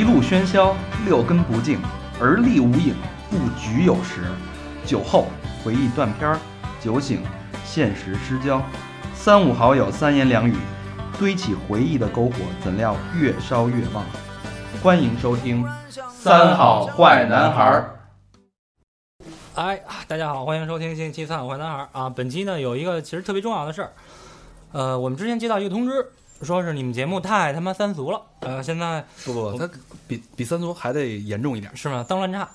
一路喧嚣，六根不净，而立无影，不局有时。酒后回忆断片儿，酒醒现实失焦。三五好友三言两语，堆起回忆的篝火，怎料越烧越旺。欢迎收听《三好坏男孩儿》。哎，大家好，欢迎收听新一期《三好坏男孩》啊！本期呢有一个其实特别重要的事儿，呃，我们之前接到一个通知，说是你们节目太他妈三俗了，呃，现在不不，他比比三俗还得严重一点。是吗？脏乱差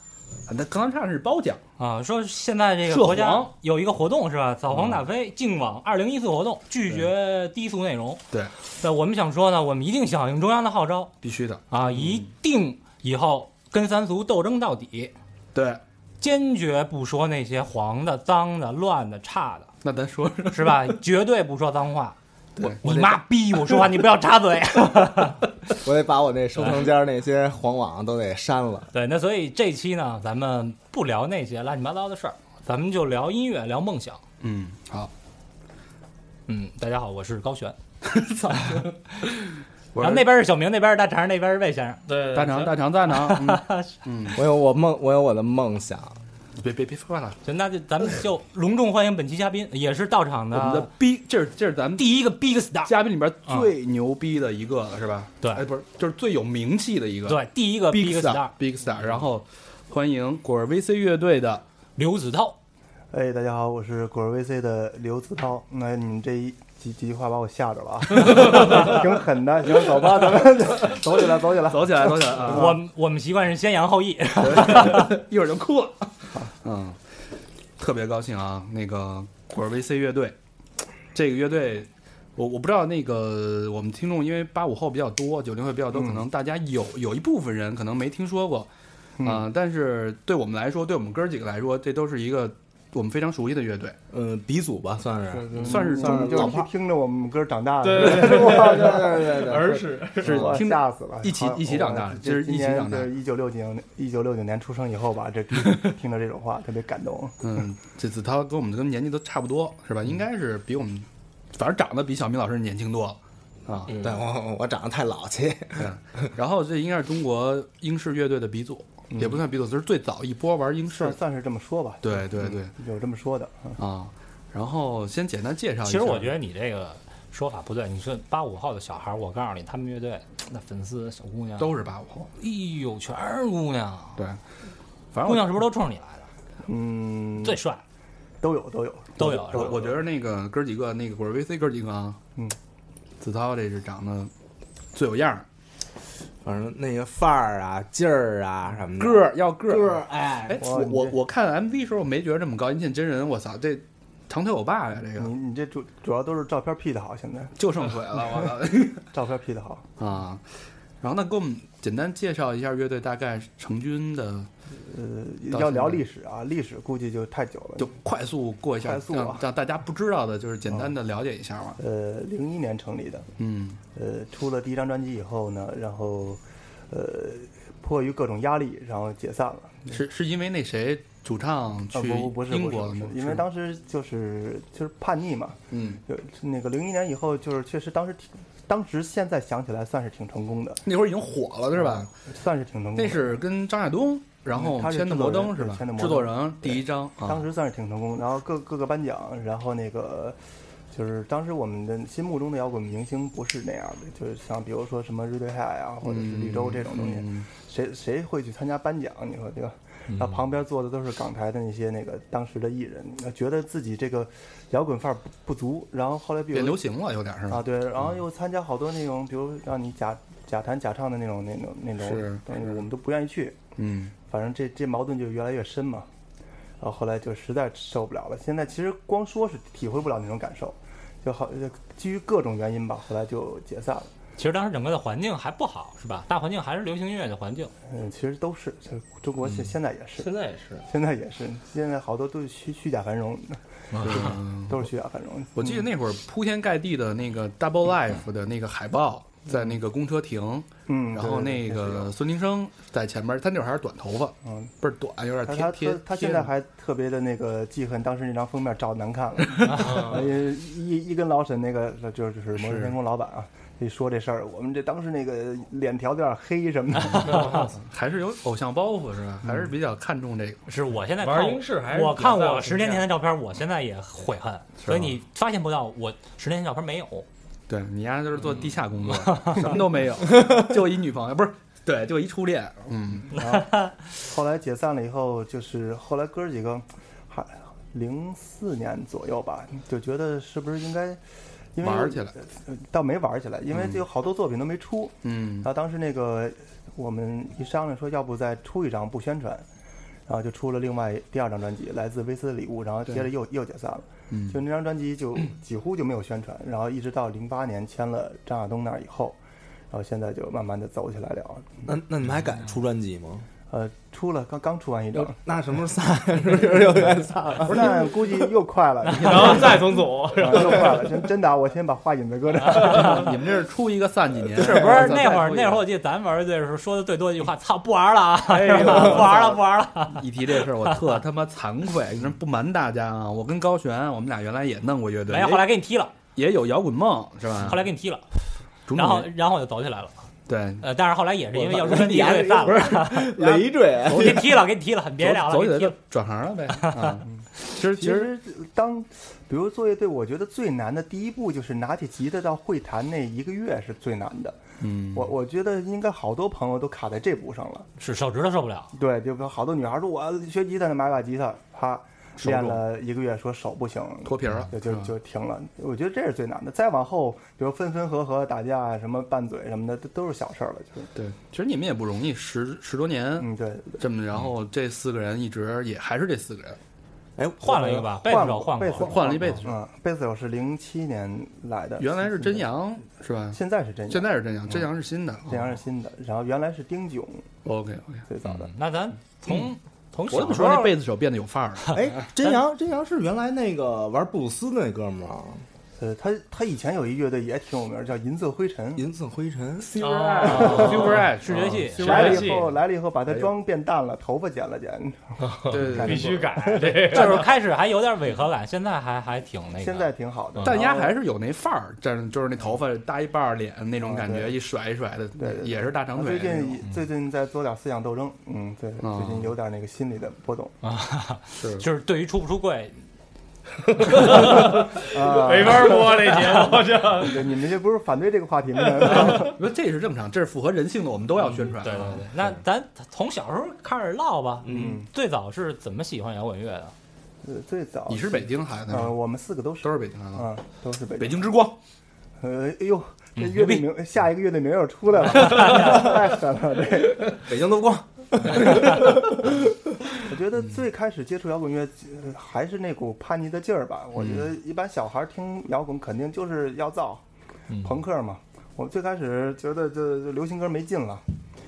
那脏乱差是褒奖，啊！说现在这个涉国家有一个活动是吧？扫黄打非净网二零一四活动，拒绝低俗内容。对，那，我们想说呢，我们一定响应中央的号召必须的。啊，一定以后跟三俗斗争到底，对，坚决不说那些黄的、脏的、乱的、差的。那咱说说，是吧？绝对不说脏话。对你妈逼！我说话你不要插嘴。我得把我那收藏间那些黄网都得删了。对，那所以这期呢，咱们不聊那些乱七八糟的事儿，咱们就聊音乐，聊梦想。嗯，好，嗯，大家好，我是高璇。后那边是小明，那边是大肠，那边是魏先生。对大肠大肠大肠，嗯 嗯，我有我梦，我有我的梦想。别别别说了，行，那就咱们就隆重欢迎本期嘉宾，也是到场的我们的的逼，这是这是咱们第一个 big star，嘉宾里边最牛逼的一个了，是吧？对哎，不是，就是最有名气的一个，对，第一个，big big star star，big star。然后欢迎果儿 VC 乐队的刘子韬。哎，大家好，我是果儿 VC 的刘子韬。那你们这一几几句话把我吓着了啊，挺狠的。行，走吧，咱们走起来，走起来。走起来，走起来啊！我我们习惯是先扬后抑，一会儿就哭了。嗯，特别高兴啊！那个果儿 VC 乐队，这个乐队，我我不知道那个我们听众，因为八五后比较多，九零后比较多，嗯可能大家有有一部分人可能没听说过啊、但是对我们来说，对我们哥儿几个来说，这都是一个我们非常熟悉的乐队。嗯，鼻祖吧，算是。算是算是就老炮是听着我们歌长大的，对对对，对对对儿时是听吓死了，一起一起长大我的这是一起长大一九六九一九六九年出生以后吧，这听 听着这种话特别感动。嗯，这子韬跟我们跟年纪都差不多，是吧？应该是比我们，反正长得比小明老师年轻多了。啊。对我我长得太老气。对，然后这应该是中国英式乐队的鼻祖，也不算鼻祖，就是最早一波玩英式算。算是这么说吧，对对对有这么说的。嗯啊，然后先简单介绍一下。其实我觉得你这个说法不对。你说八五后的小孩，我告诉你，他们乐队那粉丝小姑娘，都是八五后。哎呦，全是姑娘。对，反正姑娘是不是都冲着你来的？嗯，最帅都有都有都有？我我觉得那个哥儿几个，那个果儿 VC 哥儿几个啊，嗯，子韬这是长得最有样儿，反正那个范儿啊、劲儿啊什么的。个儿要个儿。哎，我我我看 MV 时候没觉得这么高，一见真人，我操，这长腿欧巴呀，这个你你这主主要都是照片 P 的好，现在 就剩腿了，我操。照片 P 的好。啊，然后那，给我们简单介绍一下乐队大概成军的，呃，要聊历史啊，历史估计就太久了。就快速过一下，快速啊让让大家不知道的，就是简单的了解一下嘛。呃，零一年成立的，嗯呃，出了第一张专辑以后呢，然后，呃，迫于各种压力，然后解散了。是是因为那谁主唱啊，去英国了吗？，因为当时就是就是叛逆嘛，嗯，就那个零一年以后，就是确实当时挺，当时现在想起来算是挺成功的，那会儿已经火了，是吧？算是挺成功的。那是跟张亚东，然后嗯他是签的摩登是吧对签的？摩制作登人第一张啊，当时算是挺成功，然后各各个颁奖，然后那个就是当时我们的心目中的摇滚明星不是那样的，就是像比如说什么 Radiohead 呀，或者是绿洲这种东西，嗯谁谁会去参加颁奖？你说对吧？然后旁边坐的都是港台的那些那个当时的艺人，觉得自己这个摇滚范儿不不足，然后后来比如变流行了，有点是吧？啊对，然后又参加好多那种，比如让你假假弹假唱的那种那种那种是东西，我们都不愿意去。嗯反正这这矛盾就越来越深嘛。然后后来就实在受不了了。现在其实光说是体会不了那种感受，就好就基于各种原因吧，后来就解散了。其实当时整个的环境还不好，是吧？大环境还是流行音乐的环境。嗯，其实都是，就中国现现在也是，现在也是，现在也是，现在好多都是虚虚假繁荣，嗯，都是虚假繁荣。我记得那会儿铺天盖地的那个 Double Life 的那个海报，在那个公车停，嗯，然后那个孙宁生在前面，他那会儿还是短头发，嗯，倍儿短，有点他他贴贴他。现在还特别的那个记恨当时那张封面照难看了，呃 一一跟老沈那个就是就是摩登天空老板啊，一说这事儿，我们这当时那个脸条有点黑什么的，还是有偶像包袱是吧？还是比较看重这个。是我现在玩英式还是我看我十年前的照片，我现在也悔恨，所以你发现不到我十年前照片没有。对你丫就是做地下工作，什么都没有，就一女朋友，不是对，就一初恋。嗯，然后 后来解散了以后，就是后来哥儿几个还零四年左右吧，就觉得是不是应该因为玩起来，呃倒没玩起来，因为就有好多作品都没出，嗯然后当时那个我们一商量说，要不再出一张不宣传，然后就出了另外第二张专辑《来自威斯的礼物》，然后接着又又解散了。嗯就那张专辑就 几乎就没有宣传，然后一直到零八年签了张亚东那儿以后，然后现在就慢慢的走起来了。那那你们还敢出专辑吗？呃，出了刚刚出完一张，那什么时候散？是不是又该散了？不是那估计又快了，然后再重组，啊又快了，真真的啊，我先把话引子搁这儿。你们这是出一个散几年？是不是那会儿那会儿我记得咱玩乐队的时候说的最多的一句话，操，不玩了啊，哎呦不玩了不玩了。一提这事儿，我特他妈惭愧，真不瞒大家啊，我跟高璇，我们俩原来也弄过乐队，没有，后来给你踢了，也有摇滚梦是吧？后来给你踢了，然后然后我就走起来了。对呃，但是后来也是因为要出专辑乐队散了，累赘，给你踢了，给你踢了，别聊了，走起来就给你踢了。转行了呗。啊，其实其其实实当，比如作业队，我觉得最难的第一步就是拿起吉他到会弹那一个月是最难的。嗯，我我觉得应该好多朋友都卡在这步上了。是手指头受不了，对，就比如好多女孩说我要学吉他呢，买把吉他，啪，练了一个月，说手不行，脱皮了就就就停了。我觉得这是最难的。再往后，比如分分合合、打架啊，什么拌嘴什么的，都都是小事儿了。就是，对，其实你们也不容易，十十多年嗯，对，这么，然后这四个人一直也还是这四个人，哎，换了一个吧，贝斯手换贝斯过，换了一辈子手。嗯，贝斯手是零七年来的，原来是真，阳是吧？现在是真阳，现在是真阳，真阳是新的。真阳是新的，然后原来是丁炯 OK OK，最早的。那咱从从我怎么小说那贝斯手变得有范儿了？哎，真阳，真阳是原来那个玩布鲁斯那哥们儿啊，呃，他他以前有一乐队也挺有名，叫银色灰尘。银色灰尘。Super Edge 视觉系，是来了以后，来了以后把他妆变淡了，头发剪了剪。对对对必须改这个。就是开始还有点违和感，现在还还挺那个。现在挺好的，但丫还是有那范儿，这就是那头发搭一半脸那种感觉，一甩一甩的，对也是大长腿最。近最近在做点思想斗争，嗯，对，啊最近有点那个心理的波动。啊 是就是对于出不出柜，啊，没法播这节目，这 对你们这不是反对这个话题吗？说，这是正常，这是符合人性的，我们都要宣传。对对对。那咱从小时候开始唠吧，嗯，最早是怎么喜欢摇滚乐的？呃最早你是北京孩子啊，吗？我们四个都是都是北京孩子。啊，都是北北京。之光，呃，哎呦，这乐队名下一个乐队名又出来了，太狠了这。北京之光，我觉得最开始接触摇滚乐，呃还是那股叛逆的劲儿吧。我觉得一般小孩儿听摇滚肯定就是要造，嗯朋克嘛。我最开始觉得这这流行歌没劲了，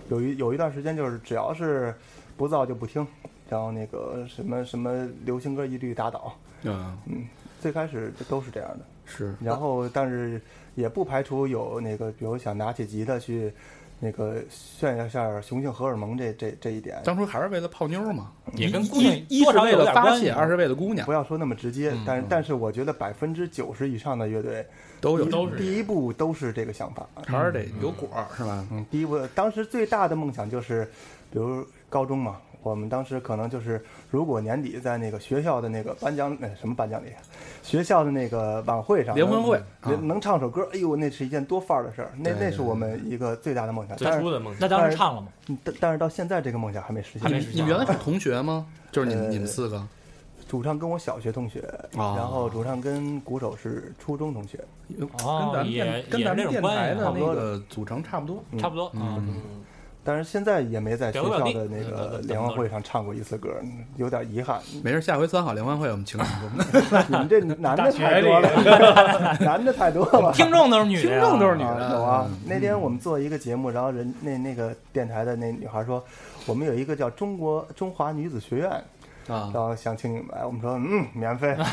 有一有一段时间就是只要是不造就不听，然后那个什么什么流行歌一律打倒。嗯，嗯，最开始都是这样的。是然后但是也不排除有那个，比如想拿起吉他去。那个炫耀一下雄性荷尔蒙这这这一点，当初还是为了泡妞嘛，也跟姑娘一一是为多少有了发泄，点关系。二是为了姑娘不，要说那么直接，嗯但是嗯但是我觉得百分之九十以上的乐队都有第一都是第一步都是这个想法。还是得有果儿是吧？嗯，第一步当时最大的梦想就是，比如高中嘛，我们当时可能就是如果年底在那个学校的那个颁奖呃什么颁奖礼，学校的那个晚会上联欢会能啊能唱首歌，哎呦，那是一件多范儿的事儿，那那是我们一个最大的梦想。最初的梦想那当时唱了吗？但但是到现在这个梦想还没实现。还没实现你们原来是同学吗？就是你们呃你们四个主唱跟我小学同学，哦然后主唱跟鼓手是初中同学。哦跟咱们也电跟咱们电台的那个组成差不多。嗯差不多。嗯，但是现在也没在学校的那个联欢会上唱过一次歌，有点遗憾。没事，下回三好联欢会我们请你们。你们这男的太多了，男的太多了。听众都是女的，听众都是女啊的，有啊嗯，那天我们做一个节目，然后人那那个电台的那女孩说，我们有一个叫中国中华女子学院，啊。然，后想请你们来，我们说嗯，免费，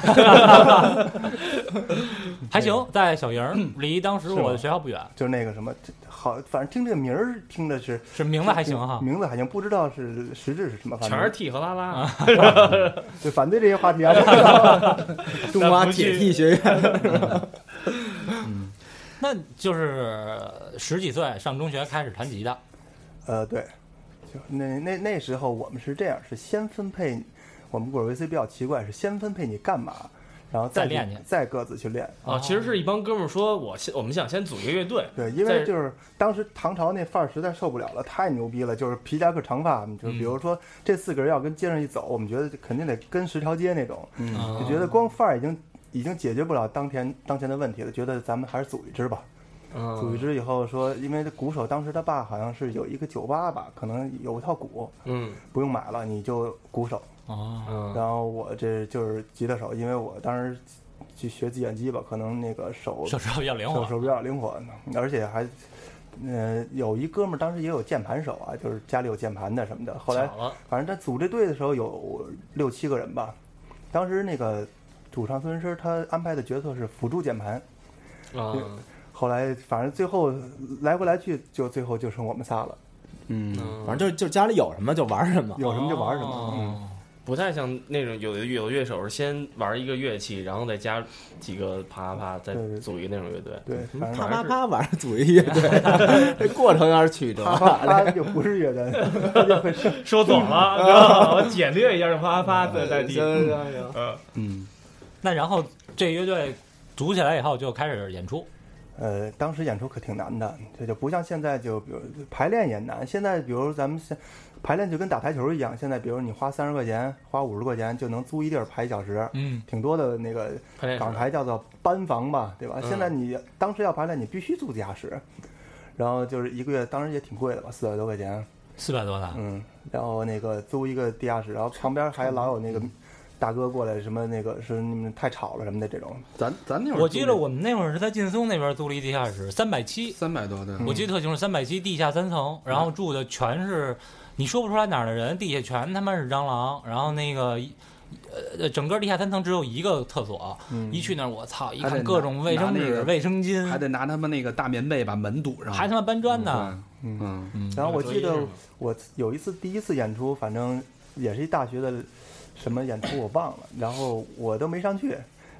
还行，在小营儿，离当时我的学校不远，就是那个什么，好，反正听这个名儿听的是是名字还行哈。名字还行，不知道是实质是什么，反全是正 T 和拉拉，就反对这些话题啊。中华铁踢学院，嗯。那就是十几岁上中学开始弹吉他，呃，对，就那那那时候我们是这样，是先分配，我们果儿 VC 比较奇怪，是先分配你干嘛，然后再再练去再各自去练。啊，其实是一帮哥们儿说，我先我们想先组一个乐队，对，因为就是当时唐朝那范儿实在受不了了，太牛逼了，就是皮夹克长发，就比如说这四个人要跟街上一走，我们觉得肯定得跟十条街那种，嗯啊就觉得光范儿已经已经解决不了当前当前的问题了，觉得咱们还是组一支吧。组一嗯支以后说，因为这鼓手当时他爸好像是有一个酒吧吧，可能有一套鼓，嗯不用买了，你就鼓手。然后我这就是吉他手，因为我当时去学计算机吧，可能那个手手指头比较灵活。手手比较灵活，而且还，呃，有一哥们儿当时也有键盘手啊，就是家里有键盘的什么的。后来，反正他组这队的时候有六七个人吧，当时那个主唱孙师他安排的角色是辅助键盘，啊，后来反正最后来回来去就最后就剩我们仨了，嗯，反正就就家里有什么就玩什么。有什么就玩什么。哦。嗯，不太像那种有的有的乐手是先玩一个乐器，然后再加几个啪啪啪，再组一个那种乐队。对，反正啪啪啪，晚上组一乐队，这 过程有点曲折。啪啪啪就不是乐队，说走了，知道吗我简略一下，就啪啪啪在在地。行行行，嗯。嗯，那然后这乐队组起来以后就开始演出，呃，当时演出可挺难的，这就不像现在，就比如排练也难。现在比如咱们现排练就跟打台球一样，现在比如你花三十块钱、花五十块钱就能租一地儿排一小时，嗯，挺多的那个港台叫做班房吧，对吧？嗯现在你当时要排练，你必须租地下室，然后就是一个月，当时也挺贵的吧，四百多块钱，四百多呢。嗯，然后那个租一个地下室，然后旁边还老有那个大哥过来，什么那个是你们太吵了什么的这种，咱咱那会儿我记得我们那会儿是在劲松那边租了一地下室，三百七，三百多的，我记得特清楚，三百七地下三层，然后住的全是你说不出来哪儿的人，地下全他妈是蟑螂，然后那个。呃，整个地下三层只有一个厕所，嗯，一去那儿我操，一看各种卫生纸、那个卫生巾，还得拿他们那个大棉被把门堵上，还他妈搬砖呢。嗯。然后我记得我有一次第一次演出，反正也是一大学的什么演出我忘了，然后我都没上去。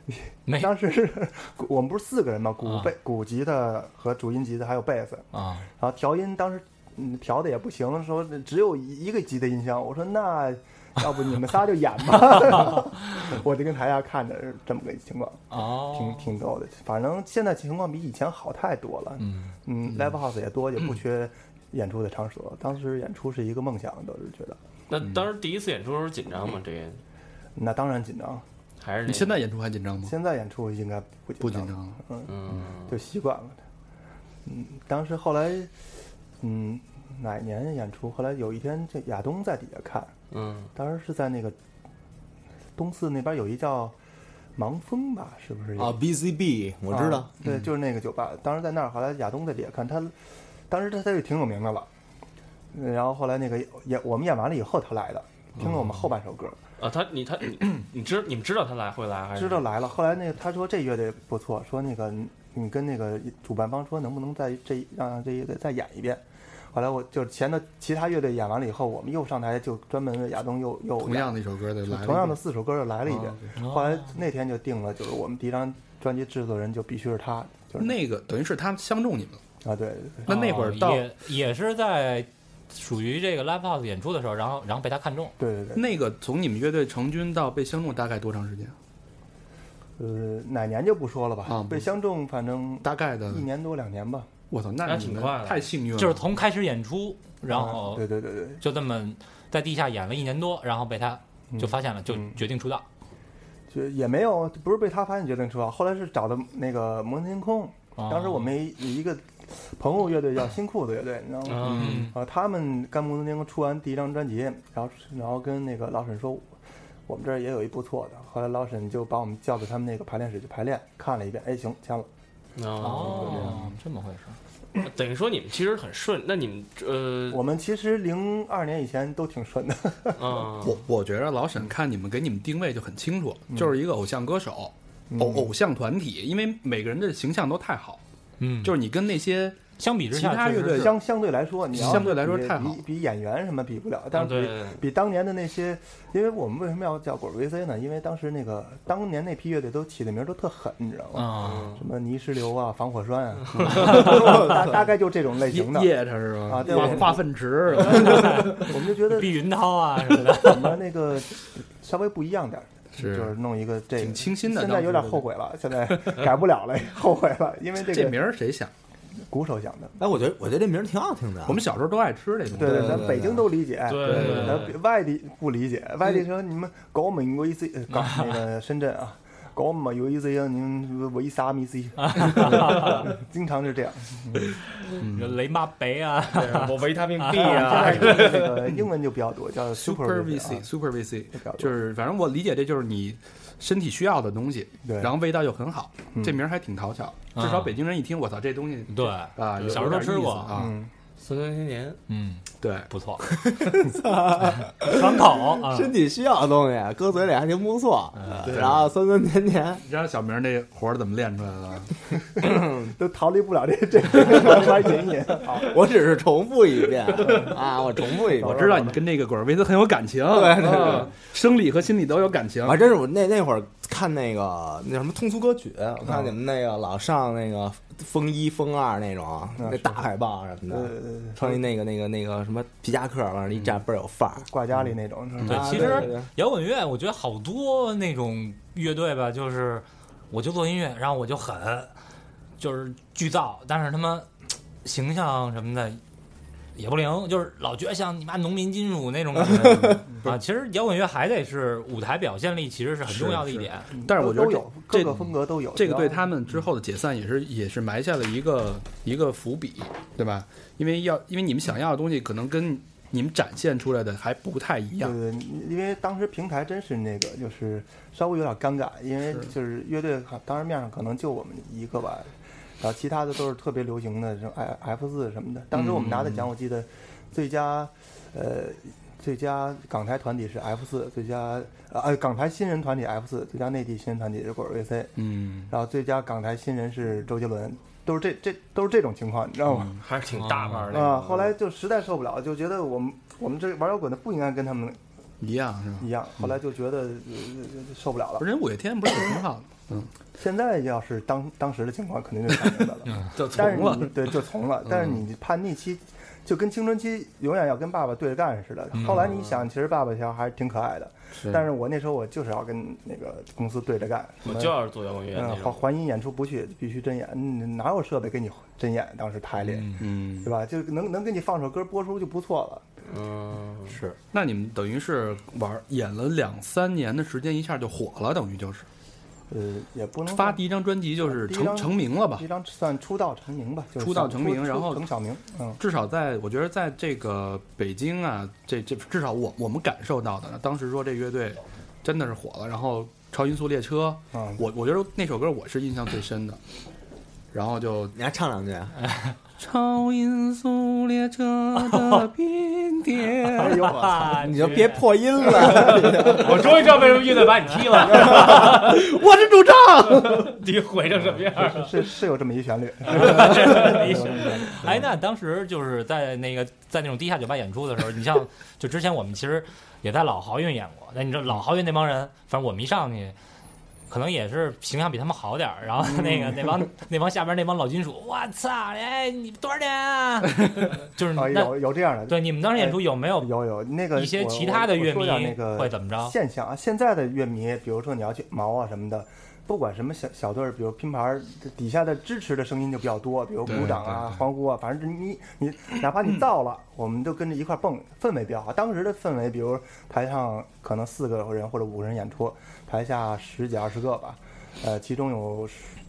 没。当时是我们不是四个人嘛，鼓啊。贝、鼓、吉他和主音吉他还有贝斯，啊，然后调音当时嗯调的也不行，说只有一个吉的音箱，我说那要不你们仨就演吧，我就跟台下看着是这么个情况，哦，挺挺逗的。反正现在情况比以前好太多了，嗯，嗯，live house 也多，也不缺演出的场所。当时演出是一个梦想，都是觉得。那当时第一次演出的时候紧张吗？这个那当然紧张，还是你现在演出还紧张吗？现在演出应该不紧不紧张了，嗯，嗯就习惯了。嗯，当时后来，嗯，哪年演出？后来有一天，这亚东在底下看，嗯当时是在那个东四那边有一叫盲峰吧，是不是？啊，BCB 我知道啊，对，就是那个酒吧。当时在那儿，后来亚东在底下看他，当时他他就挺有名的了。然后后来那个演我们演完了以后，他来的，听了我们后半首歌，啊，他你他你 你知你们知道他来会来还是知道来了。后来那个他说这乐队不错，说那个你你跟那个主办方说能不能再这让这乐队再演一遍。后来我就前头其他乐队演完了以后，我们又上台就专门为亚东又又同样的一首歌同样的四首歌又来了一遍。哦后来那天就定了，就是我们第一张专辑制作人就必须是他，就是那个等于是他相中你们了，啊，对对对。那那会儿到哦也也是在属于这个 live house 演出的时候，然后然后被他看中，对对对，那个从你们乐队成军到被相中大概多长时间？呃，哪年就不说了吧。啊被相中，反正大概的一，年多两年吧。我操，那挺快的太幸运了，就是从开始演出，然后啊对对对对，就这么在地下演了一年多，然后被他就发现了，就嗯决定出道。就也没有，不是被他发现决定出道，后来是找的那个摩天天空。哦当时我们有一个朋友乐队叫新裤子乐队，你知道吗？嗯啊，他们刚摩天天空出完第一张专辑，然后然后跟那个老沈说，我们这儿也有一不错的。后来老沈就把我们叫到他们那个排练室去排练，看了一遍，哎，行，签了。哦，这么回事。等于说你们其实很顺，那你们呃，我们其实零二年以前都挺顺的，嗯，我我觉得老沈看你们给你们定位就很清楚，嗯就是一个偶像歌手、偶偶像团体，因为每个人的形象都太好，嗯，就是你跟那些相比之下，其他乐队相相对来说，你要相对来说比太好比比演员什么比不了，但是比、比当年的那些，因为我们为什么要叫滚 VC 呢？因为当时那个当年那批乐队都起的名儿都特狠，你知道吗？啊，什么泥石流啊，防火栓啊，大 大概就这种类型的。夜叉是吧？啊对我化化粪池，我们就觉得碧云涛啊什么的。怎么那个稍微不一样点儿，是就是弄一个这挺清新的现在有点后悔了，现在改不了了，后悔了，因为这这个名儿谁想？鼓手想的。哎，我觉得我觉得这名儿挺好听的。我们小时候都爱吃这东西。对对对咱北京都理解，对对对咱外地不理解，外地说你们搞美国一次搞 那个深圳啊，搞门 VC 啊，你们为啥 VC？经常是这样。嗯。雷马北啊，我维他命 B 啊。这个英文就比较多，叫 Super VC，VC 啊 Super VC，就是反正我理解这就是你身体需要的东西，然后味道又很好，嗯。这名儿还挺讨巧。至少北京人一听，我操，这东西对，啊，小时候吃过。啊。嗯，酸酸甜甜，嗯，对，不错，爽口啊，身体需要的东西，搁嘴里还挺不错，然后酸酸甜甜。你知道小明这活儿怎么练出来的？都逃离不了这这这慢慢隐隐。好，我只是重复一遍啊，我重复一遍。我知道你跟这个滚儿维斯很有感情，对对对啊生理和心理都有感情我。还真是我那那会儿看那个那什么通俗歌曲，我看你们那个老上那个风一风二那种，嗯那大海报什么呃的，，穿一那个那个那个什么皮夹克，往那一站倍儿有范儿。挂家里那种？对，啊其实摇滚乐，我觉得好多那种乐队吧，就是我就做音乐，然后我就狠，就是巨造，但是他妈形象什么的也不灵，就是老觉得像你妈农民金属那种感觉 啊。其实摇滚乐还得是舞台表现力，其实是很重要的一点。但是我觉得有这各个风格都有，这个对他们之后的解散也是也是埋下了一个一个伏笔，对吧？因为要因为你们想要的东西可能跟你们展现出来的还不太一样。对对，因为当时平台真是那个，就是稍微有点尴尬，因为就是乐队当时面上可能就我们一个吧，然后其他的都是特别流行的，什么 F F 四什么的。当时我们拿的奖，我记得最佳呃最佳港台团体是 F 四，最佳呃港台新人团体 F 四，最佳内地新人团体是果儿 VC，嗯，然后最佳港台新人是周杰伦，都是这这都是这种情况，你知道吗？还是挺大牌的啊，后来就实在受不了，就觉得我们我们这玩摇滚的不应该跟他们一样是吧？一样，后来就觉得、呃受不了了人五月天不是也挺好的？嗯，现在要是当当时的情况，肯定就想明白了。就 但是从了。你对就从了，但是你叛逆期就跟青春期永远要跟爸爸对着干似的。后来你想，其实爸爸小还是挺可爱的，但是我那时候我就是要跟那个公司对着干，我就要是做摇滚乐嗯。环环音演出不去，必须真演，嗯哪有设备给你真演？当时排练。嗯对，吧？就能能给你放首歌播出就不错了。嗯，是。那你们等于是玩演了两三年的时间，一下就火了，等于就是呃，也不能发第一张专辑就是成成名了吧第？一张算出道成名吧，就是出道成名然后成小名，嗯，至少在我觉得在这个北京啊，这这至少我我们感受到的，当时说这乐队真的是火了，然后超音速列车，嗯，我我觉得那首歌我是印象最深的，然后就你还唱两句？啊 超音速列车的冰点，哎呦我操！你就别破音了。我终于知道为什么乐队把你踢了，我是主唱。你毁成什么样？是是有这么一旋律，哎，那当时就是在那个在那种地下酒吧演出的时候，你像就之前我们其实也在老豪运演过，那你知道老豪运那帮人，反正我们一上去。可能也是形象比他们好点儿，然后那个那帮那帮下边那帮老金属，我操，哎，你多少钱啊？就是啊，有有这样的，对你们当时演出有没有有有那个一些其他的乐迷点那个会怎么着？现象啊？现在的乐迷，比如说你要去毛啊什么的，不管什么小小队儿，比如拼盘儿底下的支持的声音就比较多，比如鼓掌啊、欢呼啊，反正你你哪怕你造了，我们都跟着一块儿蹦，氛围比较好。当时的氛围，比如台上可能四个人或者五个人演出，台下十几二十个吧，呃，其中有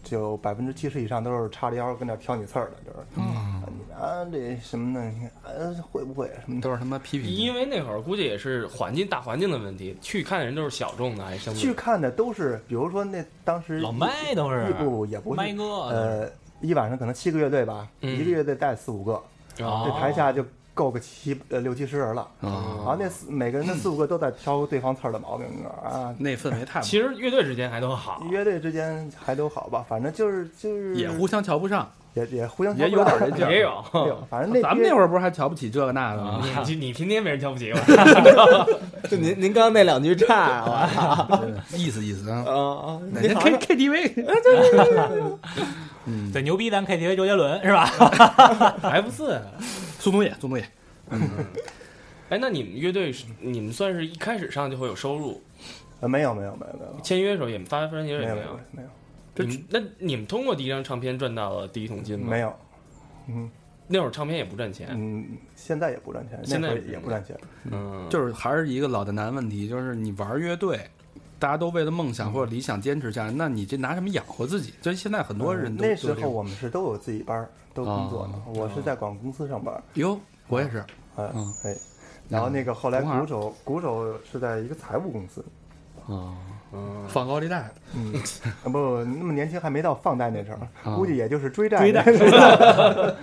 就百分之七十以上都是叉着腰跟那挑你刺儿的，就是，你啊这什么呢？你看呃会不会什么？都是他妈批评。因为那会儿估计也是环境大环境的问题，去看的人都是小众的，还相对去看的都是，比如说那当时老麦都是不不也不是麦哥，呃，一晚上可能七个乐队吧，嗯。一个乐队带四五个，啊这台下就够个七呃六七十人了。啊，那四每个人的四五个都在挑对方刺儿的毛病啊。那氛围太其实乐队之间还都好，乐队之间还都好吧，反正就是就是也互相瞧不上，也也互相也有点人劲儿也有。没有，反正那咱们那会儿不是还瞧不起这个那个吗？你你天天被人瞧不起我，就您您刚刚那两句差，我操意思意思啊。啊！哪天 K K T V，嗯，对牛逼咱 KTV 周杰伦是吧？还不是？宋冬野，宋冬野，哎，那你们乐队你们算是一开始上就会有收入，呃没有没有没有没有。签约的时候也发专辑的时没有。没有候也没有。没有。你们那你们通过第一张唱片赚到了第一桶金吗？没有，嗯。那会儿唱片也不赚钱。嗯，现在也不赚钱，现在也不赚钱。嗯，就是还是一个老的难问题，就是你玩乐队，大家都为了梦想或者理想坚持下来，那你这拿什么养活自己？就是现在很多人都嗯那时候我们是都有自己班儿，都工作呢。我是在广告公司上班儿，哟，我也是，哎嗯。哎，然后那个后来鼓手鼓手是在一个财务公司，啊，嗯，放高利贷，嗯，啊不那么年轻还没到放贷那阵儿，啊估计也就是追债追贷呃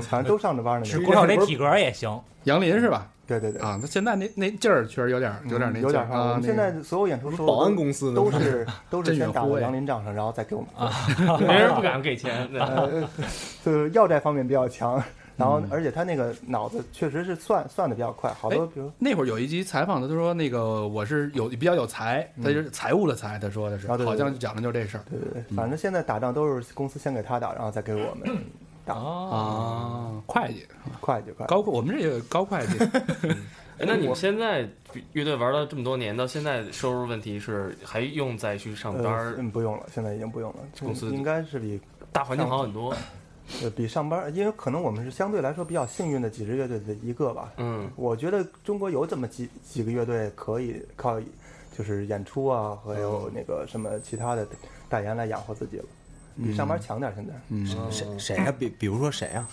反正都上着班呢。是鼓手这体格也行，杨林是吧？对对对，啊，那现在那那劲儿确实有点有点那嗯有点劲儿啊。我们现在所有演出收入保安公司都是都是先打到杨林账上，然后再给我们啊，没人不敢给钱。呃，就是要债方面比较强。然嗯后，而且他那个脑子确实是算算的比较快，好多比如那会儿有一集采访他，他说那个我是有比较有才，他就是财务的财，他说的是，好像讲的就是这事儿对对对，反正现在打仗都是公司先给他打，然后再给我们打，啊。会计会计快。高，我们这也有高会计，哎那你们现在乐队玩了这么多年，到现在收入问题是还用再去上班？嗯，不用了，现在已经不用了。公司应该是比大环境好很多。呃比上班，因为可能我们是相对来说比较幸运的几支乐队的一个吧。嗯，我觉得中国有这么几几个乐队可以靠就是演出啊，还有那个什么其他的代言来养活自己了，比上班强点。现在嗯，谁谁呀？比比如说谁呀？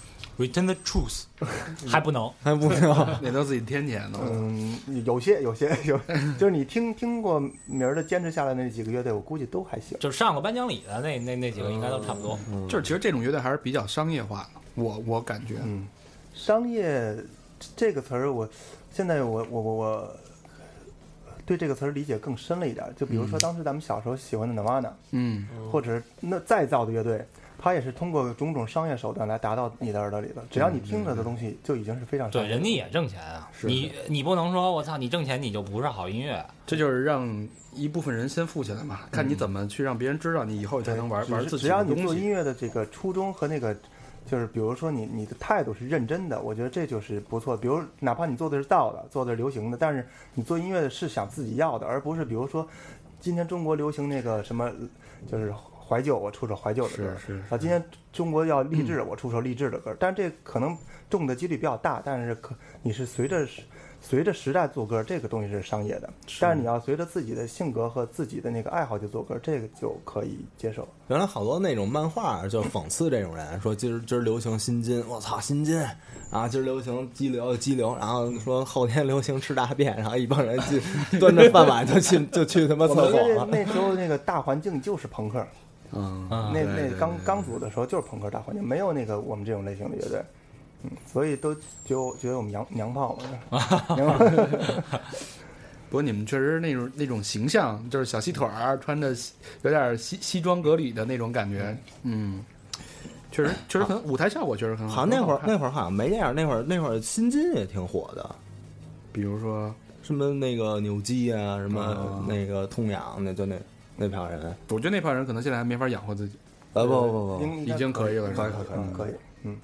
Return the Truth 还不能，还不知道。那都自己添钱呢。嗯，有些有些 有，就是你听听过名儿的坚持下来那几个乐队，我估计都还行。就是上过颁奖礼的那那那几个应该都差不多。就是其实这种乐队还是比较商业化的，我我感觉，嗯，商业这个词儿，我现在我我我我对这个词儿理解更深了一点儿。就比如说当时咱们小时候喜欢的 Nirvana，嗯，或者是那再造的乐队，它也是通过种种商业手段来达到你的耳朵里的。只要你听着的东西，就已经是非常商对，人家也挣钱啊。你你不能说我操，你挣钱你就不是好音乐。这就是让一部分人先富起来嘛，看你怎么去让别人知道，你以后才能玩玩自己只要你。做音乐的这个初衷和那个，就是比如说你你的态度是认真的，我觉得这就是不错。比如哪怕你做的是道的，做的是流行的，但是你做音乐的是想自己要的，而不是比如说今天中国流行那个什么，就是怀旧，我出首怀旧的歌是是啊，今天中国要励志，我出首励志的歌。但这可能中的几率比较大，但是可你是随着时随着时代做歌，这个东西是商业的。但是你要随着自己的性格和自己的那个爱好去做歌，这个就可以接受。原来好多那种漫画就讽刺这种人，说今儿今儿流行新金，我操新金啊！今儿流行激流激流，然后说后天流行吃大便，然后一帮人去 端着饭碗就去就去他妈厕所了。那那时候那个大环境就是朋克，嗯，嗯，那那刚刚组的时候就是朋克大环境，没有那个我们这种类型的乐队，嗯，所以都觉得觉得我们娘娘炮嘛，娘炮 不过你们确实那种那种形象，就是小细腿儿，穿着西有点西西装革履的那种感觉，嗯，确实确实很舞台效果确实很好。好像那会儿那会儿好像没这样，那会儿那会儿新金也挺火的，比如说，什么那个扭机啊，什么哦那个痛痒，那就那那票人。我觉得那票人可能现在还没法养活自己。呃不不不，应已经可以了可以可以可以，嗯，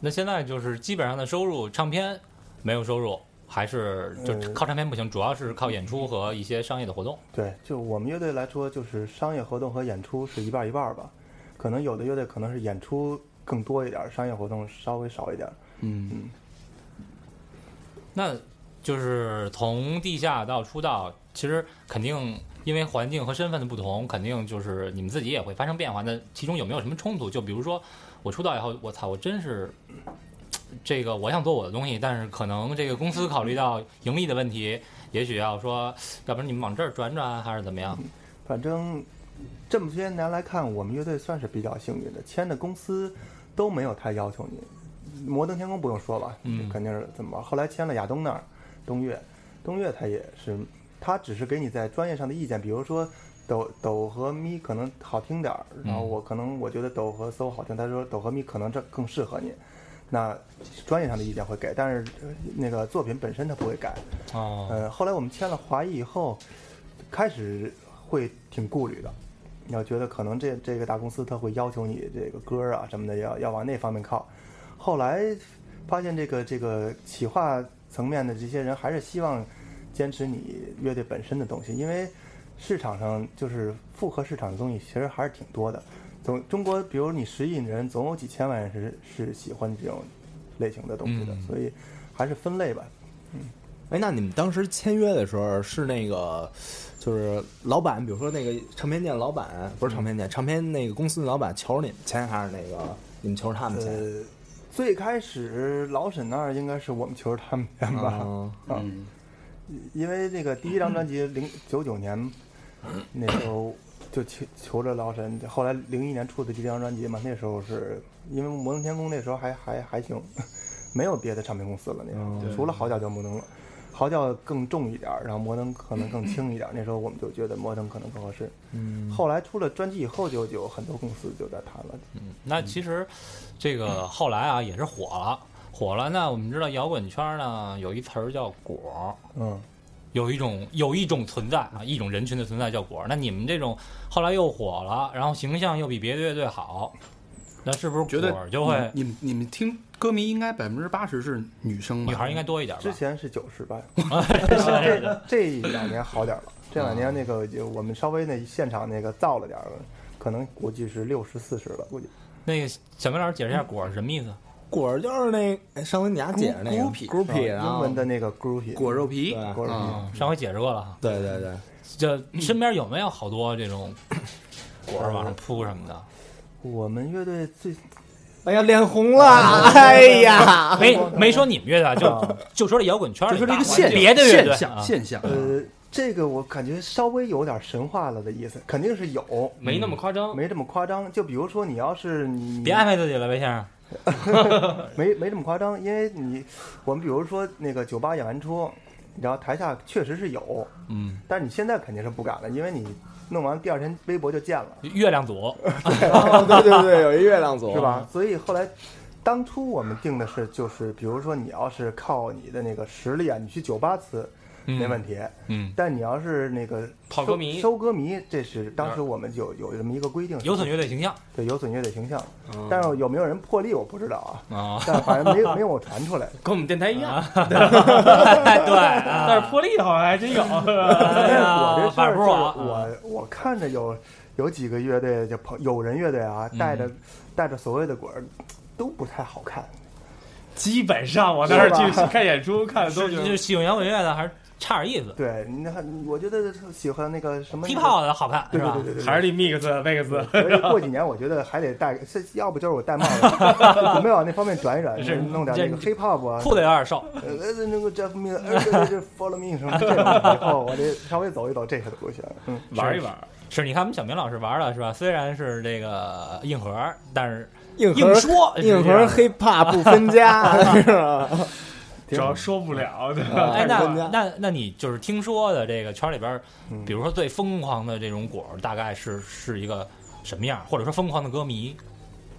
那现在就是基本上的收入，唱片没有收入，还是就呃靠唱片不行，主要是靠演出和一些商业的活动。对，就我们乐队来说，就是商业活动和演出是一半一半吧，可能有的乐队可能是演出更多一点，商业活动稍微少一点嗯，嗯，那就是从地下到出道，其实肯定因为环境和身份的不同，肯定就是你们自己也会发生变化。那其中有没有什么冲突？就比如说我出道以后，我操，我真是这个我想做我的东西，但是可能这个公司考虑到盈利的问题，也许要说，要不然你们往这儿转转，还是怎么样？反正这么些年来看，我们乐队算是比较幸运的，签的公司都没有太要求你。摩登天空不用说吧，嗯肯定是怎么玩。后来签了亚东那儿，东岳，东岳他也是，他只是给你在专业上的意见，比如说抖抖和咪可能好听点儿，然后嗯我可能我觉得抖和搜好听，他说抖和咪可能这更适合你。那专业上的意见会给，但是呃那个作品本身他不会改。哦，呃，后来我们签了华谊以后，开始会挺顾虑的，要觉得可能这这个大公司他会要求你这个歌儿啊什么的要要往那方面靠。后来发现这个这个企划层面的这些人还是希望坚持你乐队本身的东西，因为市场上就是复合市场的东西其实还是挺多的。总中国，比如你十亿人，总有几千万人是是喜欢这种类型的东西的，嗯所以还是分类吧。嗯哎，那你们当时签约的时候是那个，就是老板，比如说那个唱片店老板，不是唱片店，唱片那个公司的老板求着你们签，还是那个你们求着他们签？呃，最开始老沈那儿应该是我们求着他们签吧，嗯，因为那个第一张专辑零九九年那时候就求求着老沈，后来零一年出的第一张专辑嘛，那时候是因为摩登天空那时候还还还行，没有别的唱片公司了，那时候、对除了嚎叫就摩登了。嚎叫更重一点，然后摩登可能更轻一点儿。那时候我们就觉得摩登可能更合适。嗯，后来出了专辑以后，就就有很多公司就在谈了。嗯，那其实这个后来啊也是火了，火了。那我们知道摇滚圈呢有一词儿叫“果儿嗯，”，有一种有一种存在啊，一种人群的存在叫果儿。那你们这种后来又火了，然后形象又比别的乐队好，那是不是觉得果儿就会你们你们听歌迷应该百分之八十是女生吧？女孩应该多一点吧？之前是九十吧，是的这两年好点儿了。这两年那个就我们稍微那现场那个造了点儿了，可能估计是六十四十了，估计。那个小明老师解释一下果儿是什么意思？果儿就是那哎上回你俩解释那个 Groupie 英文的那个 groupie 果肉皮，对果肉皮，上回解释过了。对对对，就身边有没有好多这种 果儿往上扑什么的？我们乐队最哎呀脸红了，哎呀，没没说你们乐队，就就说这摇滚圈里就说这个现别的乐队现象啊。现象，呃，这个我感觉稍微有点神话了的意思，肯定是有，没那么夸张。没这么夸张。就比如说你要是你别安慰自己了，魏先生。没没这么夸张，因为你我们比如说那个酒吧演完出，然后台下确实是有，嗯，但是你现在肯定是不敢了，因为你弄完第二天微博就见了。月亮组 哦对对对，有一月亮组是？吧？所以后来，当初我们定的是，就是比如说你要是靠你的那个实力啊，你去酒吧呲没问题，嗯，但你要是那个收跑歌迷收歌迷，这是当时我们有有这么一个规定，有损乐队形象对有损乐队形象。嗯但是有没有人破例我不知道啊，啊。但反正没有没有我传出来。跟我们电台一样，对，啊 但是破例好像还真有。我这事反儿我我看着有有几个乐队就朋友人乐队啊，带着带着所谓的果儿，都不太好看。基本上我那儿是去看演出看的都是就是喜欢摇滚乐的还是差点意思，对，你看，我觉得喜欢那个什么劈炮的好看是吧对对对？对对，还是得 mix mix。所以 过几年我觉得还得戴，是要不就是我戴帽子，有没有往那方面转一转，是弄点那个这 hip hop 啊，裤子有点瘦，呃，呃那个 Jeff m i l 呃，这 Follow Me 什么这种，以后我得稍微走一走这个路线，嗯，玩一玩，是你看我们小明老师玩了是吧？虽然是这个硬核，但是硬核硬说硬核黑。hip hop 不分家，是吧？主要说不了的。哎，那那那你就是听说的这个圈里边，嗯比如说最疯狂的这种果，大概是是一个什么样？或者说疯狂的歌迷，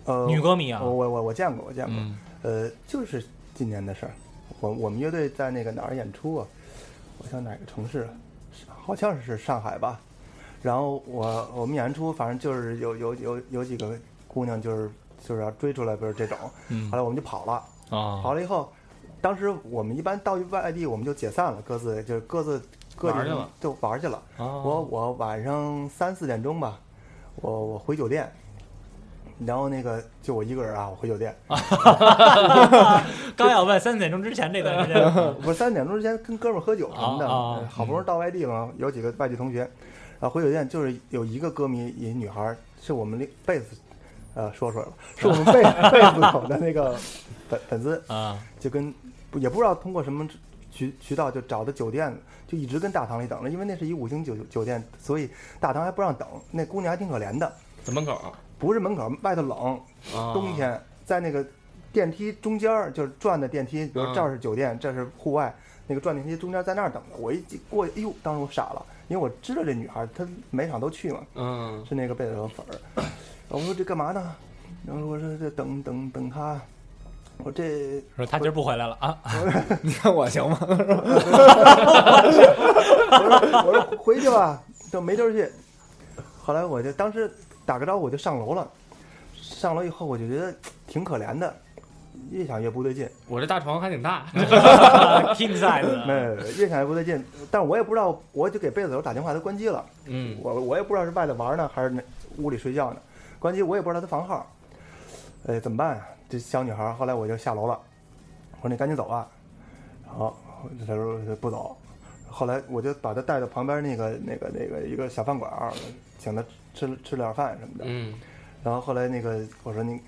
呃，女歌迷啊我，我我我见过，我见过，嗯呃，就是今年的事儿，我我们乐队在那个哪儿演出啊？我想哪个城市好像是上海吧。然后我我们演出，反正就是有有有有几个姑娘就是就是要追出来，不是这种。嗯后来我们就跑了，啊跑了以后，当时我们一般到外地我们就解散了，各自就是各自各地就玩去了。啊我我晚上三四点钟吧，我我回酒店，然后那个就我一个人啊，我回酒店，刚要问三四点钟之前这段时间，不是三点钟之前跟哥们儿喝酒什么的，好不容易到外地了，有几个外地同学，然后回酒店就是有一个歌迷，一女孩儿，是我们那贝斯，呃，说出来了，是我们贝贝斯口的那个粉粉丝，啊，就跟不也不知道通过什么渠渠道就找的酒店，就一直跟大堂里等着，因为那是一五星酒酒店，所以大堂还不让等。那姑娘还挺可怜的，在门口不是门口，外头冷，啊，冬天在那个电梯中间儿，就是转的电梯，比如嗯这儿是酒店，这是户外，那个转电梯中间在那儿等着。我一过去，哎呦，当时我傻了，因为我知道这女孩儿，她每场都去嘛，嗯，是那个贝斯手粉儿。我说这干嘛呢？然后我说这等等等他。我这说他今儿不回来了啊，你看我行吗？我说我说回去吧，就没地儿去。后来我就当时打个招呼我就上楼了，上楼以后我就觉得挺可怜的，越想越不对劲，我这大床还挺大，king size 越想越不对劲。但是我也不知道，我就给贝子头打电话，他关机了。嗯，我我也不知道是外头玩呢还是那屋里睡觉呢，关机我也不知道他房号。哎，怎么办呀？这小女孩，后来我就下楼了，我说你赶紧走吧。然后她说不走。后来我就把她带到旁边那个那个那个一个小饭馆，请她吃吃了点饭什么的。嗯，然后后来那个我说你，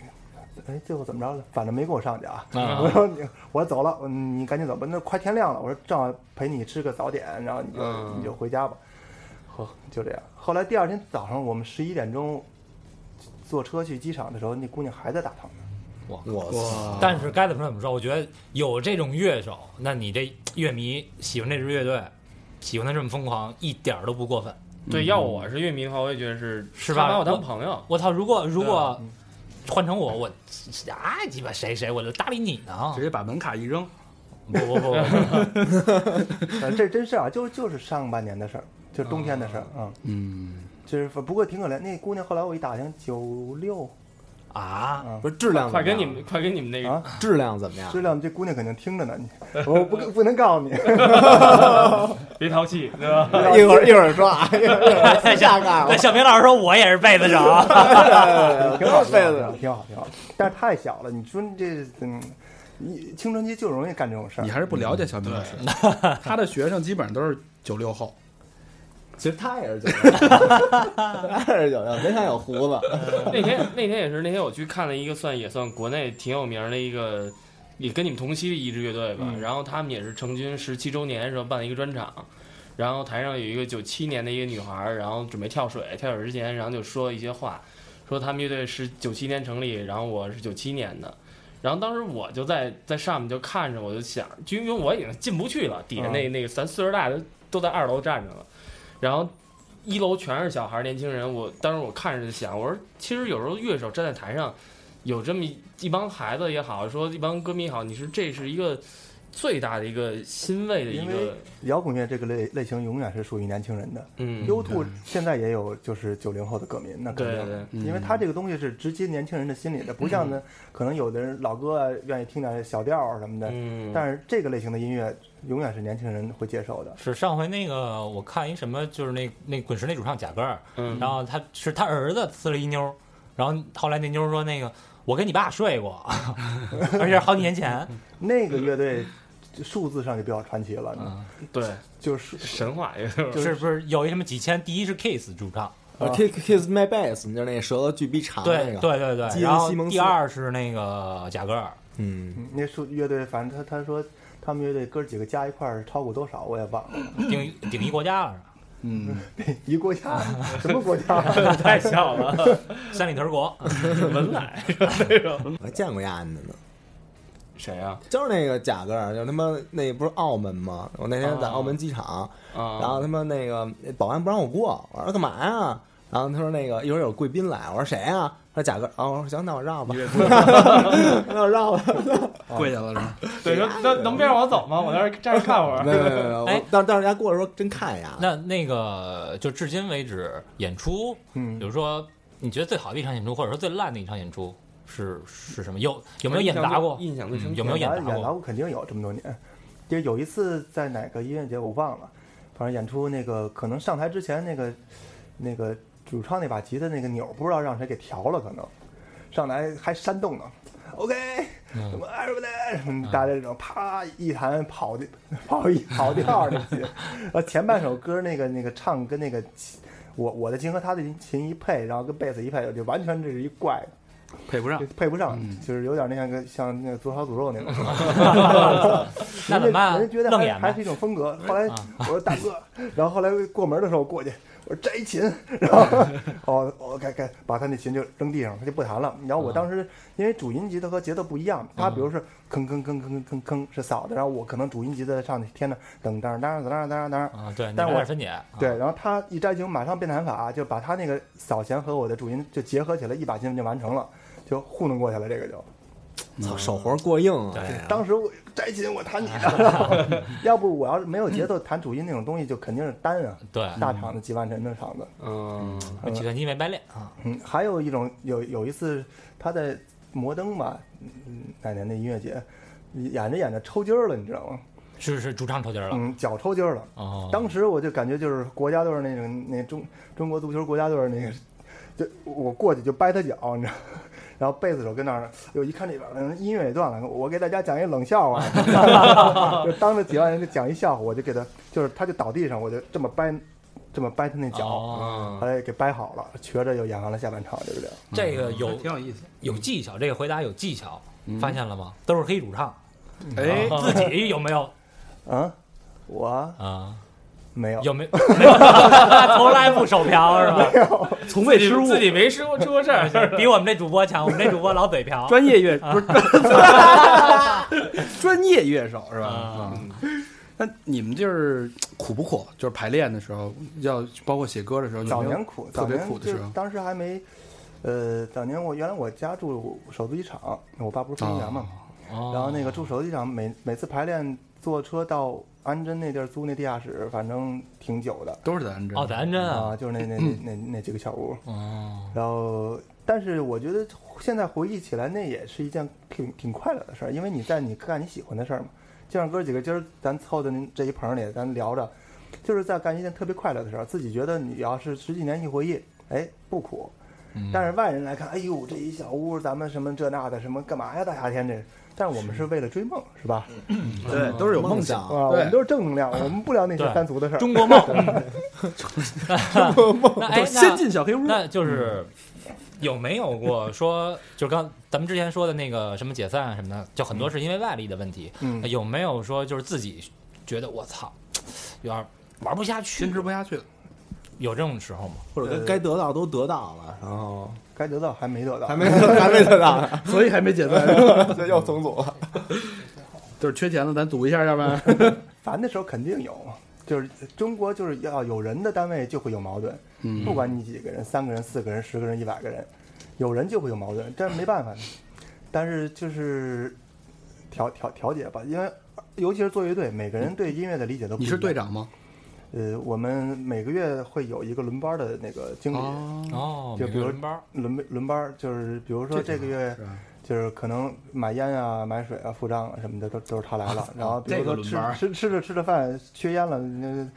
哎，最后怎么着了？反正没跟我上去啊。啊 我说你我走了，嗯你赶紧走吧，那快天亮了。我说正好陪你吃个早点，然后你就、嗯你就回家吧。呵，就这样。后来第二天早上我们十一点钟坐车去机场的时候，那姑娘还在大堂呢。我我！但是该怎么说怎么说，我觉得有这种乐手，那你这乐迷喜欢这支乐队，喜欢的这么疯狂，一点儿都不过分。对，要我是乐迷的话，我也觉得是是吧把我当朋友，我操！如果如果嗯换成我，我啊鸡巴谁谁，我就搭理你呢直。接把门卡一扔，不不不 这真是啊，就就是上半年的事儿，就是冬天的事儿啊。嗯，就是不过挺可怜，那姑娘后来我一打听，九六啊，啊不是质量怎么样，快跟你们快跟你们那个啊，质量怎么样？质量这姑娘肯定听着呢，你我不不能告诉你。别淘气，对吧？一会儿一会儿说啊，一下干对，小明老师说我也是被子手，挺好，被子挺好，挺好。但是太小了，你说你这嗯，你青春期就容易干这种事儿你。还是不了解小明老师，他的学生基本上都是九六后，其实他也是九六，他也是九六，没他有胡子。那天那天也是那天我去看了一个算也算国内挺有名的一个，也跟你们同期的一支乐队吧。嗯然后他们也是成军十七周年的时候办了一个专场，然后台上有一个九七年的一个女孩，然后准备跳水，跳水之前然后就说一些话，说他们乐队是九七年成立，然后我是九七年的。然后当时我就在在上面就看着，我就想，就因为我已经进不去了，底下那那个咱岁数大的都在二楼站着了，然后一楼全是小孩儿、年轻人。我当时我看着就想，我说其实有时候乐手站在台上，有这么一一帮孩子也好，说一帮歌迷也好，你是这是一个最大的一个欣慰的一因为个，摇滚乐这个类类型永远是属于年轻人的。嗯，U two 现在也有就是九零后的歌迷，那肯定。对对，嗯因为他这个东西是直击年轻人的心理的，不像呢，可能有的人老歌啊愿意听点小调儿什么的，嗯，但是这个类型的音乐永远是年轻人会接受的。是上回那个我看一什么，就是那那滚石那主唱贾格尔，嗯，然后他是他儿子呲了一妞，然后后来那妞说那个我跟你爸睡过，而且好几年前，那个乐队数字上就比较传奇了，对。就是。神话也是，就是。不是有一什么几千？第一是 Kiss 主唱，啊。Kiss Kiss My Bass，就是那舌头巨逼长那对个。对对。对，然后第二是那个贾格尔，嗯，嗯那数乐队，反正他他说他们乐队哥几个加一块儿超过多少，我也忘了。顶顶一国家了是吧？嗯，一国家什么国家？太小了，三里屯国，文莱 我还见过丫的呢，谁啊？就是那个贾戈尔，就他妈那不是澳门吗？我那天在哦澳门机场，啊，然后他妈那个保安不让我过，我说干嘛呀？然后他说那个一会儿有贵宾来，我说谁啊？他说贾戈尔，哦，我说行，那我绕吧，那我绕吧。跪下了是吧？对，说能能别让我走吗？我在这儿站着看会儿。没有没有但 但是人家过来说真看呀，那那个就至今为止演出，嗯比，如说你觉得最好的一场演出，或者说最烂的一场演出是是什么？有有没有演砸过？印象最深刻有没有演演演砸过？过肯定有这么多年。就是有一次在哪个音乐节我忘了，反正演出那个可能上台之前那个那个主唱那把吉他那个钮不知道让谁给调了，可能上来还煽动呢。OK，嗯什么 everybody，什么大家这种啪一弹跑的跑一跑调儿那些，呃前半首歌那个那个唱跟那个我我的琴和他的琴一配，然后跟贝斯一配，就完全这是一怪，配不上。配不上，嗯就是有点那像个像那个左小诅咒那种。那怎么办人家觉得还还是一种风格。后来啊我说大哥，然后后来过门的时候过去，我说摘琴，然后哦我该该把他那琴就扔地上，他就不弹了。然后我当时因为主音吉他和节奏不一样，他比如是吭吭吭吭吭吭是扫的，然后我可能主音吉他上去添的噔噔噔噔噔噔。啊，对，你但我来点分解，啊对，然后他一摘琴，马上变弹法，就把他那个扫弦和我的主音就结合起来，一把琴就完成了，就糊弄过去了。这个就，操，手活过硬啊！对当时我摘琴我弹你的，要不我要是没有节奏弹主音那种东西，就肯定是单啊，对，大场子几万人的场子。嗯，计算机没白练啊，嗯，还有一种有有一次他在摩登吧，嗯，哪年的音乐节，演着演着抽筋儿了，你知道吗？是是主唱抽筋儿了，嗯，脚抽筋儿了。哦，当时我就感觉就是国家队儿那种那中中国足球国家队儿那个，就我过去就掰他脚，你知道。然后贝斯手跟那儿，我一看这边儿音乐也断了，我给大家讲一冷笑话，就当着几万人就讲一笑话，我就给他，就是他就倒地上，我就这么掰，这么掰他那脚，哦，后来给掰好了，瘸着又演完了下半场，就是这样。这个有挺有意思。有技巧，这个回答有技巧，嗯发现了吗？都是黑主唱，哎，自己有没有啊，我啊？没有，有没没有？从来不手瓢是吧？从未失误，自己没失过出过事儿，比我们这主播强，我们这主播老嘴瓢。专业乐不是 专业乐手是吧？那你们就是苦不苦？就是排练的时候，要包括写歌的时候，早年苦，特别早年苦的时候当时还没，呃，早年我原来我家住首都机场，我爸不是飞行员嘛，哦然后那个住首都机场，每每次排练坐车到安贞那地儿租那地下室，反正挺久的都是在安贞哦，在安贞啊，啊，就是那 那那那那几个小屋，哦，然后。但是我觉得现在回忆起来，那也是一件挺挺快乐的事儿，因为你在你干你喜欢的事儿嘛。就像哥几个今儿咱凑的这一棚里，咱聊着，就是在干一件特别快乐的事儿，自己觉得你要是十几年一回忆，哎，不苦。嗯但是外人来看，哎呦，这一小屋，咱们什么这那的，什么干嘛呀？大夏天这，但是我们是为了追梦，是吧？对，都是有梦想。想。啊，我对们都是正能量，我们不聊那些对。三俗的事儿。中国梦，那哎，先进小黑屋，那就是有没有过说，就刚咱们之前说的那个什么解散什么的，就很多是因为外力的问题，嗯，有没有说就是自己觉得我操，有点玩不下去坚，持不下去了。有这种时候吗？或者该该得到都得到了，然后该得到还没得到，还没还没得到，所以还没解散，这又重组了。就是缺钱了，咱赌一下，要不然烦的时候肯定有，就是中国就是要有人的单位就会有矛盾，嗯不管你几个人，三个人、四个人、十个人、一百个人，有人就会有矛盾，这没办法的。但是就是调调调节吧，因为尤其是做乐队，每个人对音乐的理解都不你一样。你是队长吗？呃，我们每个月会有一个轮班的那个经理，哦，哦，就比如轮班儿，轮轮班，就是比如说这个月？就是可能买烟啊、买水啊、付账啊什么的都都是他来了。然后比如说吃吃吃着吃着饭缺烟了，那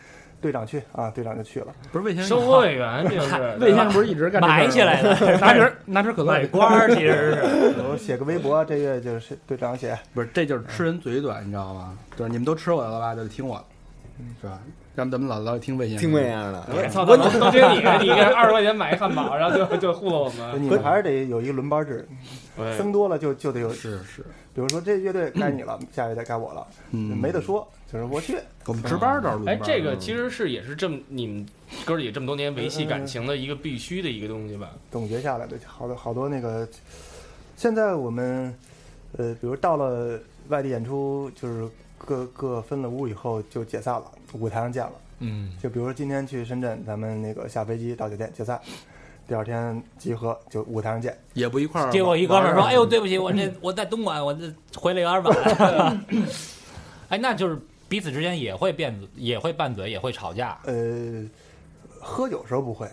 队长去啊，队长就去了。不是魏先生生，活委员这就是魏先生 不是一直干埋起来的 拿瓶拿瓶可乐买官儿其实是。我写个微博，这月就是队长写，不是，这就是吃人嘴短，你知道吗？就是你们都吃我的了吧，就得听我的，是吧？让咱们老老听魏先生，听魏先生的，操，都都听你的，你二十块钱买一汉堡，然后就就糊弄我们。你们还是得有一个轮班制，对。僧多了就就得有，是是，比如说这乐队该你了，下乐队该我了，嗯，没得说，就是我去。我们值班倒是轮哎，这个其实是也是这么你们哥儿几个这么多年维系感情的一个必须的一个东西吧？总结下来的好多好多那个，现在我们呃，比如到了外地演出，就是各各分了屋以后就解散了，舞台上见了。嗯，就比如说今天去深圳，咱们那个下飞机到酒店解散，第二天集合就舞台上见。也不一块儿。结果一哥们儿说：“哎呦，对不起，我这我在东莞，我这回来有点晚。”哎，那就是彼此之间也会辩嘴，也会拌嘴，也会吵架。呃，喝酒时候不会，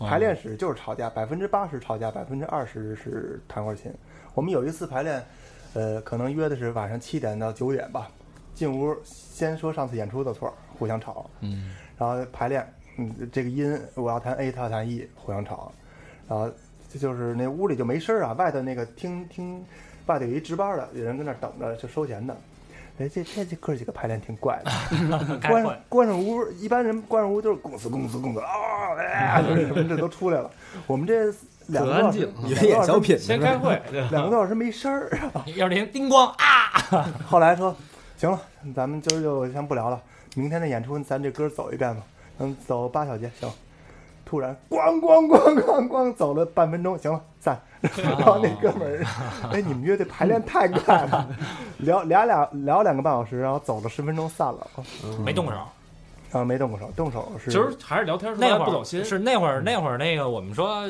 排练室就是吵架，百分之八十吵架，百分之二十是弹会儿琴。我们有一次排练，呃，可能约的是晚上七点到九点吧，进屋先说上次演出的错，互相吵，嗯，然后排练，嗯，这个音我要弹 A，他要弹 E，互相吵，然后这就是那屋里就没声儿啊，外头那个听听，外头有一值班的，有人跟那儿等着就收钱的，哎，这这这哥几个排练挺怪的，关上关上屋，一般人关上屋都是公司公司公司啊，哎，就是什么这都出来了。我们这两个多小时演小品先，开会，两个多小时没声儿。要是听叮咣啊，后来说，行了，咱们今儿就先不聊了，明天的演出咱这歌走一遍吧，嗯，走八小节行。突然咣咣咣咣咣走了半分钟，行了散。然后那哥们儿，哎，你们乐队排练太快了，聊俩俩聊两个半小时，然后走了十分钟散了。没动手。啊，没动过手，动手是其实还是聊天说那会儿不走心。是那会儿那会儿那个我们说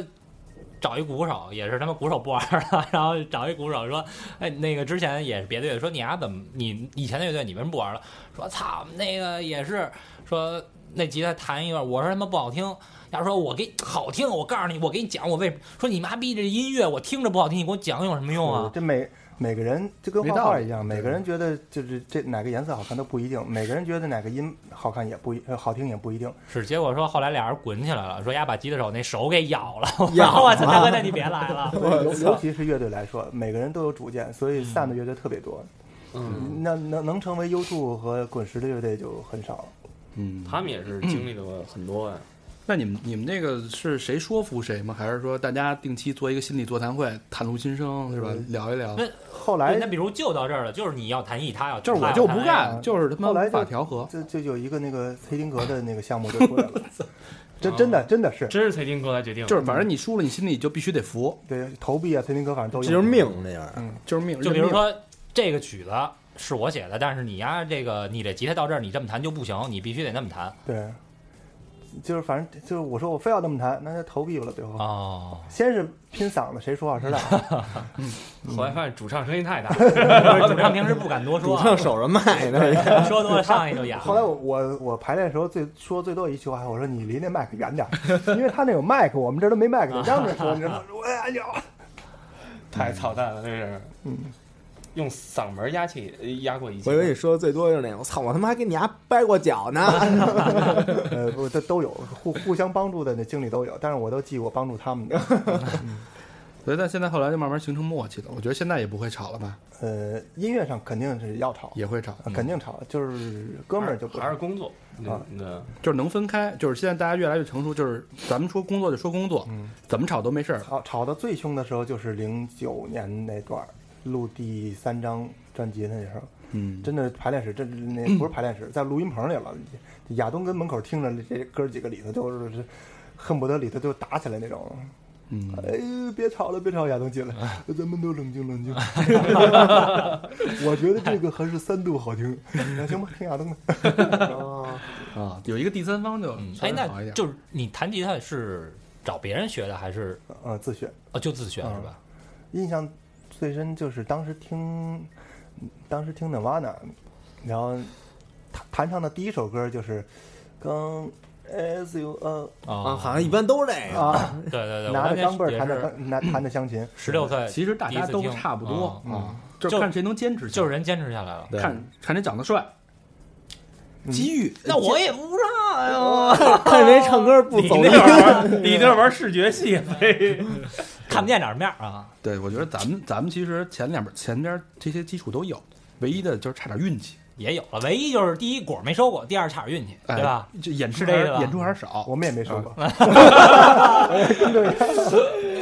找一鼓手，也是他妈鼓手不玩了，然后找一鼓手说，哎，那个之前也是别的乐队说你丫、怎么你以前的乐队你为什么不玩了？说操，那个也是说那吉他弹一段，我说他妈不好听。要说我给好听，我告诉你，我给你讲，我为什么说你妈逼这音乐我听着不好听，你给我讲有什么用啊？这每每个人就跟画画一样，每个人觉得就是这哪个颜色好看都不一定，每个人觉得哪个音好看也不一呃好听也不一定。是，结果说后来俩人滚起来了，说丫把吉他手那手给咬了，咬 我操，大哥，那你别来了。尤尤其是乐队来说，每个人都有主见，所以散的乐队特别多。嗯，那能能成为 U2 和滚石的乐队就很少了。嗯，他们也是经历了很多呀。那你们你们那个是谁说服谁吗？还是说大家定期做一个心理座谈会，袒露心声是吧？聊一聊。那后来那比如就到这儿了，就是你要弹 E，他要就是我就不干，就是他妈来法调和。就就有一个那个崔丁格的那个项目就出来了，这真的真的是真是崔丁格来决定，就是反正你输了，你心里就必须得服，对投币啊，崔丁格反正都有。这就是命那样。嗯，就是命。就比如，说这个曲子是我写的，但是你呀，这个你这吉他到这儿你这么弹就不行，你必须得那么弹。对，就是反正就是我说我非要那么弹，那就投币了最后。哦，先是拼嗓子，谁说话谁大。后来发现主唱声音太大，主唱平时不敢多说主说，唱守着麦呢，说多了上去就哑。后来我我我排练的时候最说最多一句话，我说你离那麦克远点，因为他那有麦克，我们这都没麦克，你让着说，你知道吗？我哎呀，太操蛋了，这是嗯，用嗓门压气压过一切。我以为你说的最多就是那种，我操，我他妈还给你丫掰过脚呢。呃，不，这都有互互相帮助的那经历都有，但是我都记我帮助他们的。所以但现在后来就慢慢形成默契了。我觉得现在也不会吵了吧？呃，音乐上肯定是要吵，也会吵，肯定吵，就是哥们儿就还是工作，啊对，就是能分开。就是现在大家越来越成熟，就是咱们说工作就说工作，嗯，怎么吵都没事儿。吵吵得最凶的时候就是零九年那段儿录第三张专辑的那时候，嗯，真的排练室，这那 不是排练室，在录音棚里了。亚东跟门口听着这哥几个里头就是是恨不得里头就打起来那种。嗯，哎呦，别吵了，别吵！亚东进来，咱们都冷静冷静。我觉得这个还是三度好听。那行吧，听亚东的。啊，有一一个第三方就哎，那。就是你弹吉他是找别人学的，还是呃，自学。哦就自学嗯是吧？印象最深就是当时听，当时听 Nirvana，然后弹弹唱的第一首歌就是刚 S U 呃啊，啊好像一般都是这个。啊，对对对，拿着钢镚弹的的钢拿弹着湘琴，十六岁，其实大家都差不多嗯啊，就是看谁能坚持，就是人坚持下来了。看看谁长得帅，嗯机遇。那我也不知道呀，看谁唱歌不走音你那，会儿玩，视觉系，嘿看不见长什么样啊。对，我觉得咱们咱们其实前两边前边这些基础都有，唯一的就是差点运气，也有了，唯一就是第一果没收过，第二差点运气，哎对吧？？就演出这个演出还是少。我们也没收过，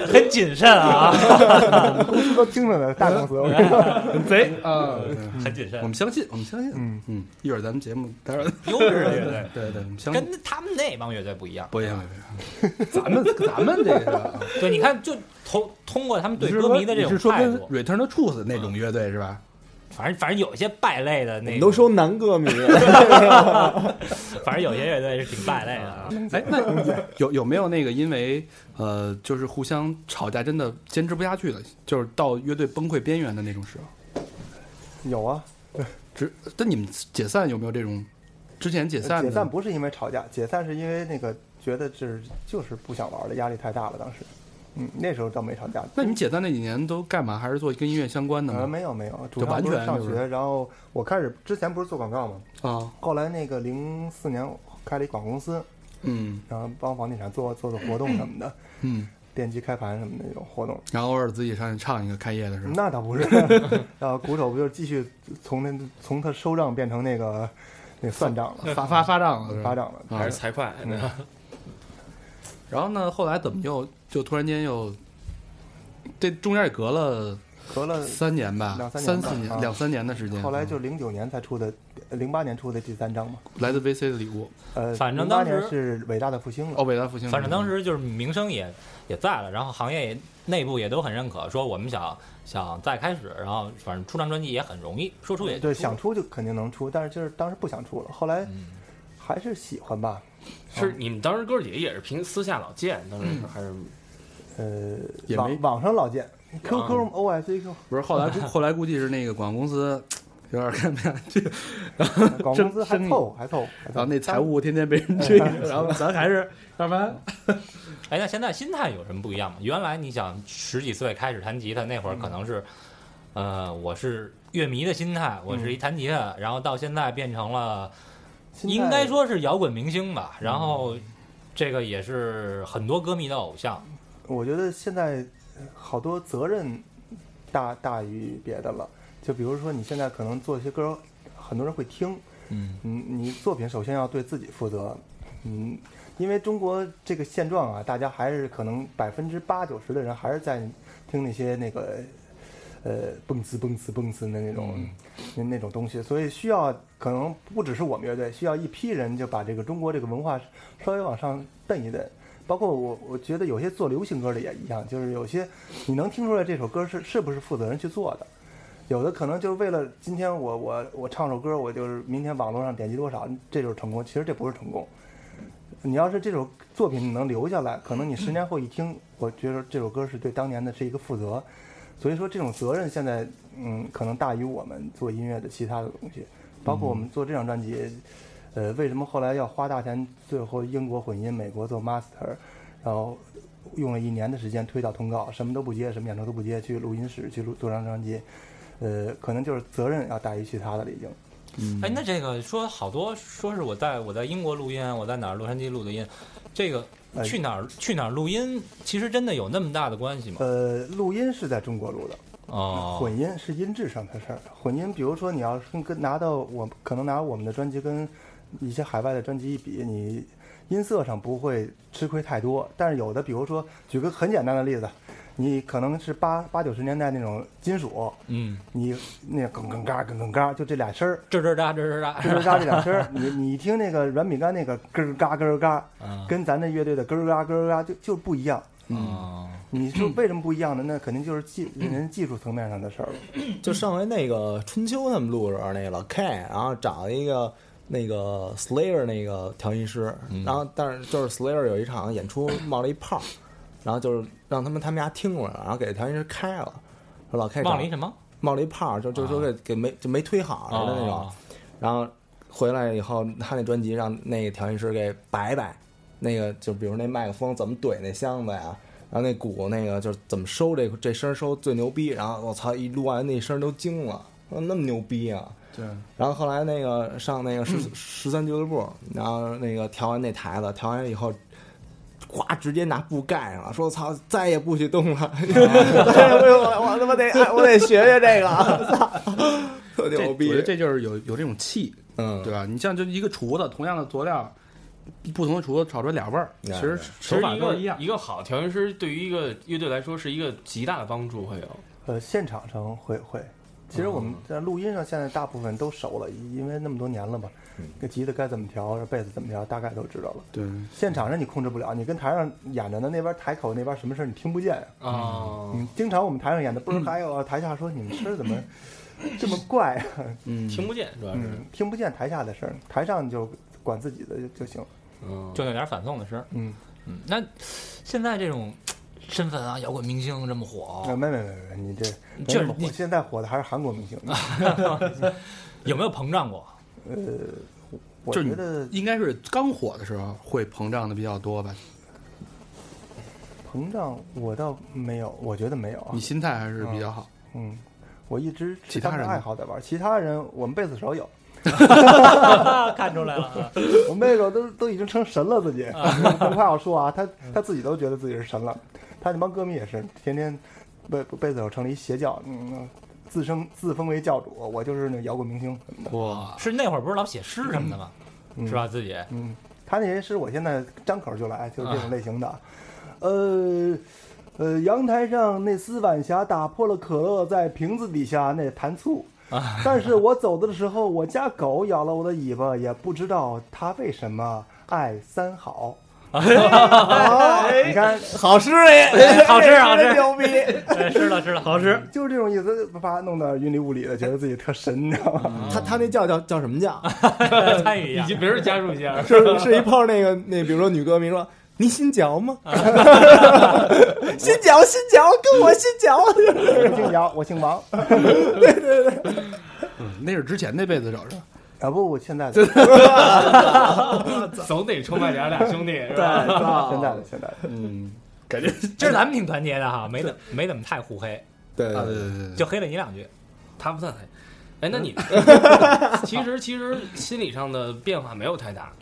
很谨慎啊，公司都听着呢，大公司。我 很贼啊！很谨慎我，们相信，我们相信。嗯嗯，一会儿咱们节目待会儿，优质的乐队，对对，我们相信。跟他们那帮乐队不一样。不一样，不一样。咱们咱们这个，对，你看，就通通过他们对歌迷的这种你是说跟态度，Return to Truth 那种乐队是吧？反正反正有一些败类的那个你都收男歌迷，反正有些乐队是挺败类的啊。哎，那有有没有那个因为呃，就是互相吵架，真的坚持不下去的，就是到乐队崩溃边缘的那种时候？有啊，只但你们解散有没有这种？之前解散解散不是因为吵架，解散是因为那个觉得是就是不想玩了，压力太大了。当时，嗯，那时候倒没吵架。那你们解散那几年都干嘛？还是做跟音乐相关的呃，没有没有，主就完要不是全就是上学，然后我开始之前不是做广告嘛，啊，后来那个零四年开了一广告公司，嗯然后帮房地产做做做活动什么的。嗯电机开盘什么的那种活动。然后偶尔自己上去唱一个开业的是吧？那倒不是，然后鼓手不就继续从那从他收账变成那个 那算账了，发发发账了发账了。啊还是财会，嗯 然后呢，后来怎么又就突然间又，这中间也隔了隔了三年吧，两三三年吧啊四年两三年的时间。后来就零九年才出的，零八年出的第三张嘛。来自 VC 的礼物，呃，反正当时是伟大的复兴了。哦，伟大复兴。反正当时就是名声也也在了，然后行业也内部也都很认可，说我们想想再开始，然后反正出张专辑也很容易，说出也对，想出就肯定能出，但是就是当时不想出了，后来嗯还是喜欢吧。是你们当时哥几个也是凭私下老见，当时还是呃，也没网网上老见，QQ、OSQ，不是后来后来估计是那个广告公司有点看不下去，广告公司还生意凑还凑，然后那财务天天被人追，然后咱还是要不然哎，那现在心态有什么不一样吗？原来你想十几岁开始弹吉他，那会儿可能是，呃，我是乐迷的心态，我是一弹吉他，然后到现在变成了，应该说是摇滚明星吧，然后这个也是很多歌迷的偶像。我觉得现在呃好多责任大大于别的了。就比如说你现在可能做一些歌，很多人会听，嗯嗯，你作品首先要对自己负责，嗯，因为中国这个现状啊，大家还是可能百分之八九十的人还是在听那些那个呃蹦次蹦次蹦次的那种、那那种东西，所以需要可能不只是我们乐队，需要一批人就把这个中国这个文化稍微往上蹬一蹬。包括我，我觉得有些做流行歌的也一样，就是有些你能听出来这首歌是是不是负责人去做的，有的可能就是为了今天我我我唱首歌，我就是明天网络上点击多少，这就是成功。其实这不是成功。你要是这首作品你能留下来，可能你十年后一听，我觉得这首歌是对当年的是一个负责。所以说这种责任现在嗯可能大于我们做音乐的其他的东西，包括我们做这张专辑，呃为什么后来要花大钱，最后英国混音，美国做 master，然后用了一年的时间推到通告，什么都不接，什么演出都不接，去录音室去录做张专辑，呃可能就是责任要大于其他的了已经。哎，那这个说好多说是我在我在英国录音，我在哪儿洛杉矶录的音，这个哎去哪儿去哪儿录音，其实真的有那么大的关系吗？呃，录音是在中国录的，哦，混音是音质上的事儿。混音，比如说你要是跟跟拿到我可能拿我们的专辑跟一些海外的专辑一比，你音色上不会吃亏太多。但是有的，比如说举个很简单的例子，你可能是八八九十年代那种金属，嗯，你那个哽哽嘎哽哽嘎，就这俩声儿，吱吱喳吱吱喳，吱吱喳这俩声儿，你你一听那个软饼干那个咯咯嘎咯咯嘎，啊跟咱这乐队的咯咯嘎咯咯嘎就就不一样。哦，你说为什么不一样呢？那肯定就是技人技术层面上的事儿了。就上回那个春秋他们录的时候，那个老 K，然后找了一个那个 Slayer 那个调音师，然后但是就是 Slayer 有一场演出冒了一泡，然后就是让他们他们家听过来了，然后给调音师开了，说老开冒了一什么？冒了一泡，就就就给给没就没推好似的那种，哦然后回来以后，他那专辑让那个调音师给摆摆，那个就比如那麦克风怎么怼那箱子呀，然后那鼓那个就是怎么收这这声收最牛逼，然后我操一录完那声都惊了，说那么牛逼啊！对，然后后来那个上那个十十三俱乐部，然后那个调完那台子，调完以后。呱，直接拿布盖上了，说：“操，再也不许动了！再也不用了，我他妈得，哎我得学学这个，操，特这牛逼我觉！得这就是有有这种气，嗯，对吧？你像就一个厨子，同样的佐料，不同的厨子炒出来俩味儿，其哎实手实一个法都是一样。一个好调音师对于一个乐队来说是一个极大的帮助，会有。呃，现场上会会。其实我们在录音上现在大部分都熟了，因为那么多年了嘛。这吉他该怎么调，这贝斯怎么调，大概都知道了。对，现场上你控制不了，你跟台上演着呢，那边台口那边什么事儿你听不见呀。啊，嗯，经常我们台上演的不是还有台下说你们声儿怎么这么怪啊？嗯，听不见主要是。嗯，听不见台下的声儿，台上你就管自己的就就行。嗯，就那点反送的声儿。嗯，嗯，那现在这种身份啊，摇滚明星这么火啊，，没没没没，你这没就是现在火的还是韩国明星。有没有膨胀过？呃，我就觉得应该是刚火的时候会膨胀的比较多吧？膨胀我倒没有，我觉得没有啊你。心态还是比较好。嗯，我一直其他人爱好在玩，其他人我们贝斯手有 看出来了，我们贝斯手都都已经成神了自己，不怕我说啊，他他自己都觉得自己是神了。他那帮歌迷也是天天被被子手成立一邪教，嗯，自称自封为教主，我就是那摇滚明星什么的，哇，是那会儿不是老写诗什么的吗？嗯是吧？自己嗯，他那些诗我现在张口就来，就是这种类型的。呃呃，阳台上那丝晚霞打破了可乐在瓶子底下那弹醋。但是我走的时候，我家狗咬了我的尾巴，也不知道它为什么爱三好。你看，好诗哎，好吃好吃，牛逼！对是的，是的，好吃。就是这种意思，把它弄得云里雾里的，觉得自己特神，你知道吗？他他那叫叫叫什么叫？参与一下别人加入一下，是是一泡那个那，比如说女歌迷说。你姓嚼吗？姓嚼，姓嚼，跟我姓嚼。我姓姚，我姓王。嗯，那是之前那辈子手上，啊不，我现在的，总得出卖点俩兄弟，是吧？现在的，现在的。嗯，感觉今儿咱们挺团结的哈，没怎没怎么太互黑，对啊，对对对。对，就黑了你两句。他不算黑。哎，那你 其实其实心理上的变化没有太大，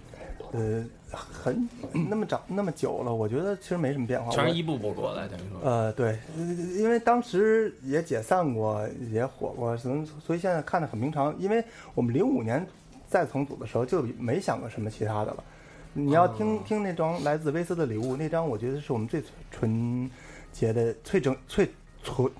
呃，很那么长那么久了，我觉得其实没什么变化。我全是一步步过来，等于说。呃，对，呃因为当时也解散过，也火过，所以所以现在看的很平常。因为我们零五年再重组的时候就没想过什么其他的了。你要听、听那张来自威斯的礼物，那张我觉得是我们最纯洁的、最整、最纯。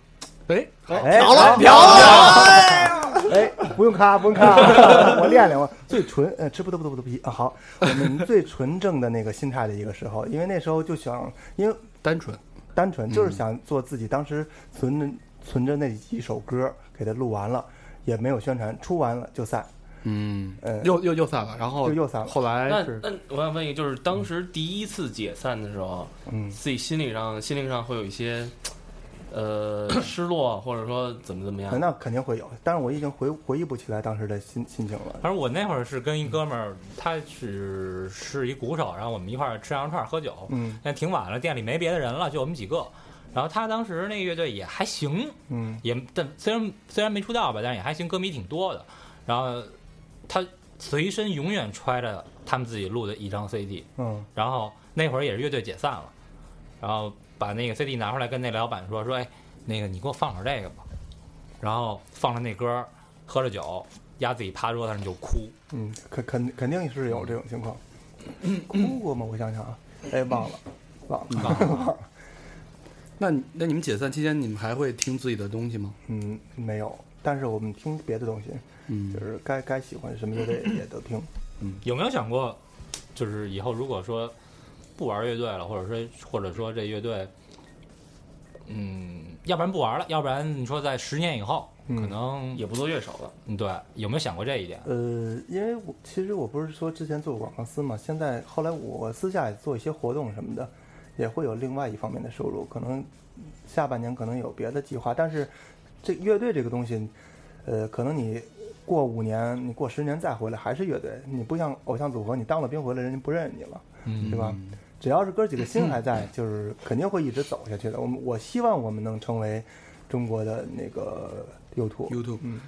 哎，哎，漂了，好漂了！哎，不用咔，不用咔，我练练，我。最纯，呃，吃不得不得不得皮啊。好，我们最纯正的那个心态的一个时候，因为那时候就想，因为单纯，单纯就是想做自己当时存着存着那几首歌，给它录完了，也没有宣传，出完了就散，嗯。嗯，又又又散了，然后就又散了。后来那是那我想问一个，就是当时第一次解散的时候，嗯，自己心理上心灵上会有一些呃 失落，或者说怎么怎么样？那肯定会有，但是我已经回回忆不起来当时的心心情了。反正我那会儿是跟一哥们儿，他是是一鼓手，然后我们一块儿吃羊肉串喝酒。嗯但挺晚了，店里没别的人了，就我们几个。然后他当时那个乐队也还行，嗯也但虽然虽然没出道吧，但是也还行，歌迷挺多的。然后他随身永远揣着他们自己录的一张 CD，嗯然后那会儿也是乐队解散了，然后把那个 CD 拿出来跟那老板说说，哎，那个你给我放会儿这个吧。然后放了那歌，喝着酒，压自己趴桌子上就哭。嗯，肯肯肯定是有这种情况。哭过吗？我想想啊，哎，忘了，忘了，忘了。那那你们解散期间，你们还会听自己的东西吗？嗯，没有，但是我们听别的东西，嗯就是该该喜欢什么乐队也都听。嗯有没有想过，就是以后如果说不玩乐队了，或者说或者说这乐队，嗯，要不然不玩了，要不然你说在十年以后，嗯可能也不做乐手了，嗯对，有没有想过这一点？呃，因为我其实我不是说之前做过广告司嘛，现在后来我私下也做一些活动什么的，也会有另外一方面的收入，可能下半年可能有别的计划，但是这乐队这个东西，呃，可能你过五年，你过十年再回来还是乐队，你不像偶像组合，你当了兵回来人家不认你了，嗯对吧？只要是哥几个心还在，就是肯定会一直走下去的。我们我希望我们能成为中国的那个 YouTube。YouTube 嗯，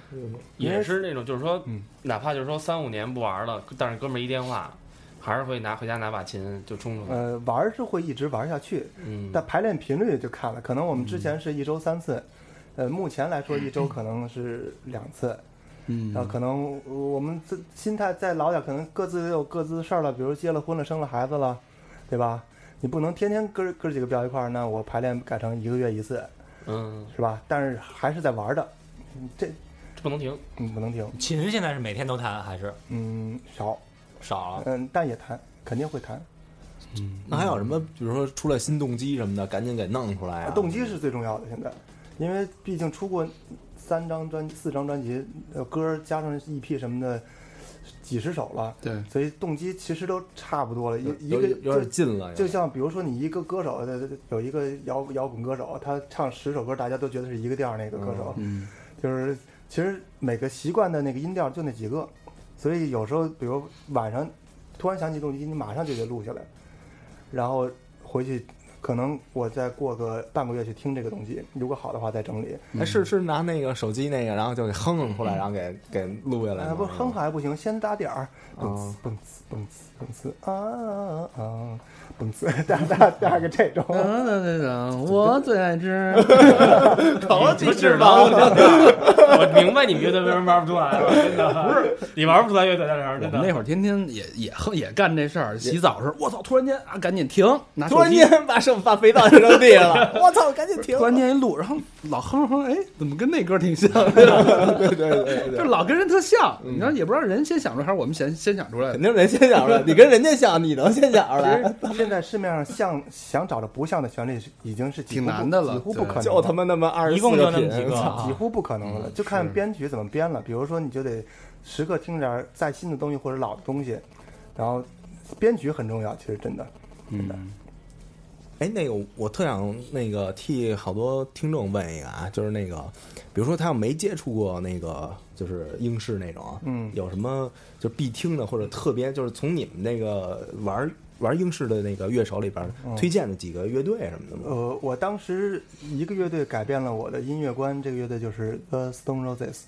因为也是那种就是说嗯，哪怕就是说三五年不玩了，但是哥们儿一电话，还是会拿回家拿把琴就冲出来。呃，玩是会一直玩下去，嗯，但排练频率就看了，可能我们之前是一周三次，呃，目前来说一周 可能是两次，嗯。然后可能呃我们这心态再老点，可能各自都有各自的事儿了，比如结了婚了，生了孩子了，对吧？你不能天天哥哥几个飙一块儿，那我排练改成一个月一次，嗯，是吧？但是还是在玩儿的，嗯这这不能停。嗯不能停，琴现在是每天都弹还是嗯少，少了？嗯但也弹，肯定会弹。嗯那还有什么？比如说出来新动机什么的，赶紧给弄出来啊！动机是最重要的，现在，因为毕竟出过三张专、四张专辑，呃，歌儿加上 EP 什么的，几十首了，对，所以动机其实都差不多了。一一个有有点就近了，就像比如说你一个歌手，呃有一个摇摇滚歌手，他唱十首歌，大家都觉得是一个调儿那个歌手，嗯。就是其实每个习惯的那个音调就那几个，所以有时候比如晚上突然想起动机，你马上就得录下来，然后回去可能我再过个半个月去听这个东西，如果好的话再整理。哎，是是拿那个手机那个，然后就给哼哼出来，然后给给录下来不哼还不行，先打点儿，蹦哦呲蹦呲蹦呲蹦呲啊啊，蹦呲 打打打个这种。我最爱吃，好几只狼，我明白你们乐队为什么玩不出来了，真的不是你玩不出来乐队在这儿，我真的。们那会儿天天也也哼也干这事儿，洗澡时候，我操，突然间啊，赶紧停，拿突然手机，间把手把肥皂就扔地上了，我操，赶紧停！突然间一录，然后老哼哼，哎，怎么跟那歌挺像？对对对对就老跟人特像，你知道也不知道人先想出来还是我们先先想出来的。肯定人先想出来，你跟人家像，你能先想出来？其实现在市面上像想找着不像的旋律已经是挺难的了几乎不可能，就他妈那么二十一四个品共就那么，几个啊几乎不可能了，就看编曲怎么编了。比如说，你就得时刻听点儿再新的东西或者老的东西，然后编曲很重要，其实真的。嗯，哎，那个我特想那个替好多听众问一个啊，就是那个，比如说他要没接触过那个就是英式那种啊，嗯有什么就必听的或者特别就是从你们那个玩玩英式的那个乐手里边推荐的几个乐队什么的吗？呃，我当时一个乐队改变了我的音乐观，这个乐队就是 The Stone Roses。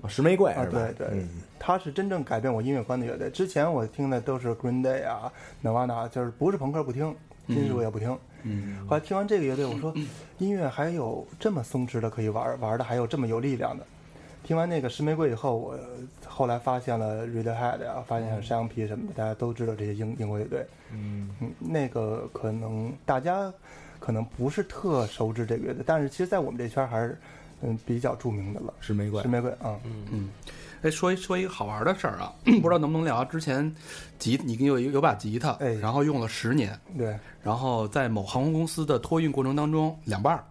啊石玫瑰啊，是吧？对对，嗯它是真正改变我音乐观的乐队。之前我听的都是 Green Day 啊、Nirvana，就是不是朋克不听，金属也不听。嗯，后来听完这个乐队，我说音乐还有这么松弛的可以玩，玩的还有这么有力量的。听完那个石玫瑰以后，我后来发现了 Radiohead 啊，发现了山羊皮什么的，大家都知道这些英英国乐队。嗯嗯，那个可能大家可能不是特熟知这个乐队，但是其实在我们这圈儿还是嗯比较著名的了。石玫瑰石玫瑰啊，嗯嗯，哎，说一说一个好玩的事儿啊，不知道能不能聊。之前吉你有有把吉他，哎然后用了十年，对，然后在某航空公司的托运过程当中两半儿，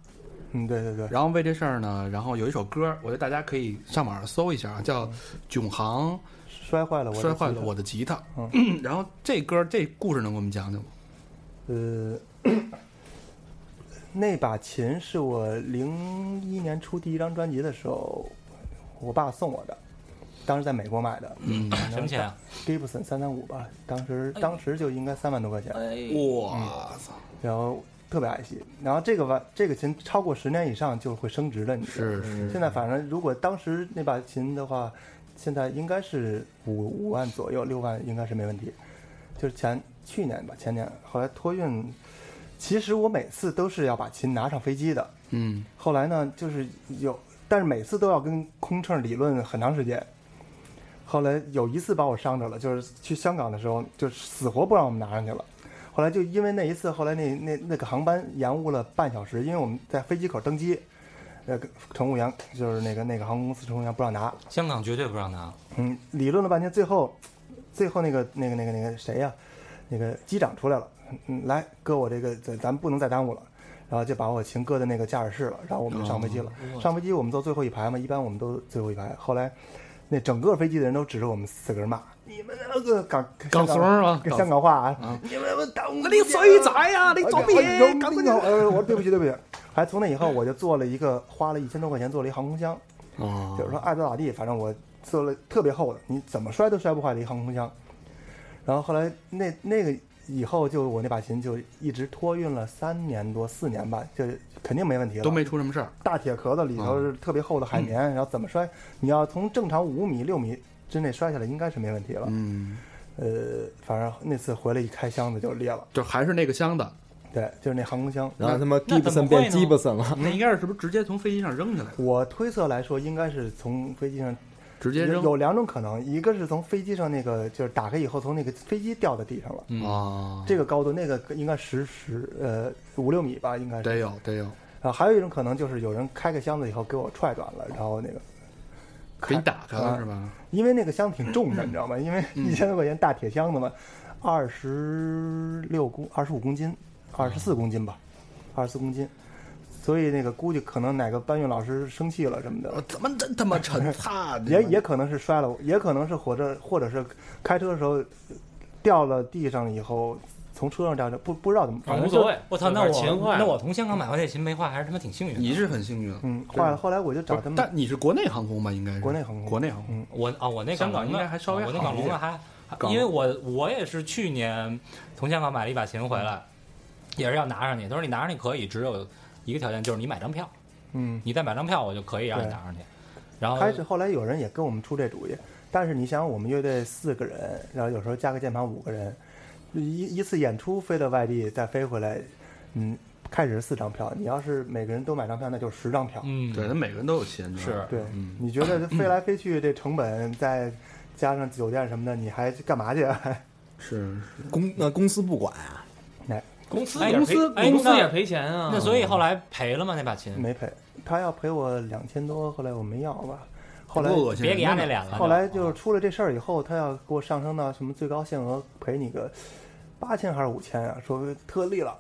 嗯，对对对，然后为这事儿呢，然后有一首歌，我觉得大家可以上网上搜一下啊，叫《囧航摔坏了我的摔坏了吉他我的吉他》。嗯然后这歌这故事能给我们讲讲吗？呃，那把琴是我零一年出第一张专辑的时候，我爸送我的，当时在美国买的，嗯，什么钱啊？？Gibson 三三五吧，当时当时就应该三万多块钱，哇操，然后特别爱惜。然后这个玩这个琴超过十年以上就会升值的，你知道吗是是，现在反正如果当时那把琴的话，现在应该是五五万左右，六万应该是没问题。就是前去年吧，前年后来托运，其实我每次都是要把琴拿上飞机的。嗯后来呢，就是有，但是每次都要跟空乘理论很长时间。后来有一次把我伤着了，就是去香港的时候，就死活不让我们拿上去了。后来就因为那一次，后来那那那个航班延误了半小时，因为我们在飞机口登机，那个乘务员就是那个那个航空公司乘务员不让拿，香港绝对不让拿。嗯，理论了半天，最后，最后那个那个那个那个谁呀、那个机长出来了，嗯，来搁我这个，咱咱不能再耽误了，然后就把我琴搁在那个驾驶室了，然后我们就上飞机了。上飞机我们坐最后一排嘛，一般我们都最后一排。后来，那整个飞机的人都指着我们四个人骂：“你们那个港港怂儿啊跟香港话啊，啊你们耽误那你衰仔呀？你做咩？哎赶快呦呃，我说对不起对不起。还从那以后，我就做了一个花了一千多块钱做了一航空箱。哦就是说爱咋咋地，反正我做了特别厚的，你怎么摔都摔不坏的一航空箱。然后后来那那个以后就我那把琴就一直托运了三年多四年吧，就肯定没问题了。都没出什么事儿。大铁壳子里头是特别厚的海绵，然后怎么摔，你要从正常五米六米之内摔下来，应该是没问题了。嗯，呃，反正那次回来一开箱子就裂了，就还是那个箱子，对，就是那航空箱。然后他妈吉布森变会呢 Gibson 了，那应该是是不是直接从飞机上扔下来的？我推测来说，应该是从飞机上直接扔有两种可能，一个是从飞机上那个就是打开以后从那个飞机掉到地上了，嗯啊，这个高度那个应该十十呃五六米吧，应该是。得有得有，啊还有一种可能就是有人开个箱子以后给我踹断了，然后那个给你打开了啊是吧？因为那个箱挺重的，你知道吗？因为嗯一千多块钱大铁箱子嘛，二十六公二十五公斤，二十四公斤吧，二十四公斤。所以那个估计可能哪个搬运老师生气了什么的，我怎么真他妈沉？他！也也可能是摔了，也可能是火车或者是开车的时候掉了地上以后从车上掉下，不不知道怎么，反正无所谓。我操，那我那我从香港买回来琴没坏，还是他妈挺幸运的。你是很幸运，嗯坏了。后来我就找他们，但你是国内航空吧？应该是国内航空国内航空。嗯，我啊，我那香港应该还稍微我那好一点港龙的还，因为我我也是去年从香港买了一把琴回来，也是要拿上去。他说你拿上去可以，只有一个条件，就是你买张票，嗯，你再买张票，我就可以让你对拿上去。然后开始后来有人也跟我们出这主意，但是你想，我们乐队四个人，然后有时候加个键盘五个人，一一次演出飞到外地再飞回来，嗯，开始是四张票，你要是每个人都买张票，那就是十张票。嗯，对，他每个人都有钱，是对，嗯你觉得 飞来飞去这成本，再加上酒店什么的，你还干嘛去？是公那公司不管啊，公司哎也赔公司公司也赔钱啊。那所以后来赔了吗？那把琴？没赔，他要赔我两千多，后来我没要吧。后来别给压那脸了。后来就是出了这事儿以后，他要给我上升到什么最高限额赔你个八千还是五千啊？说特例了，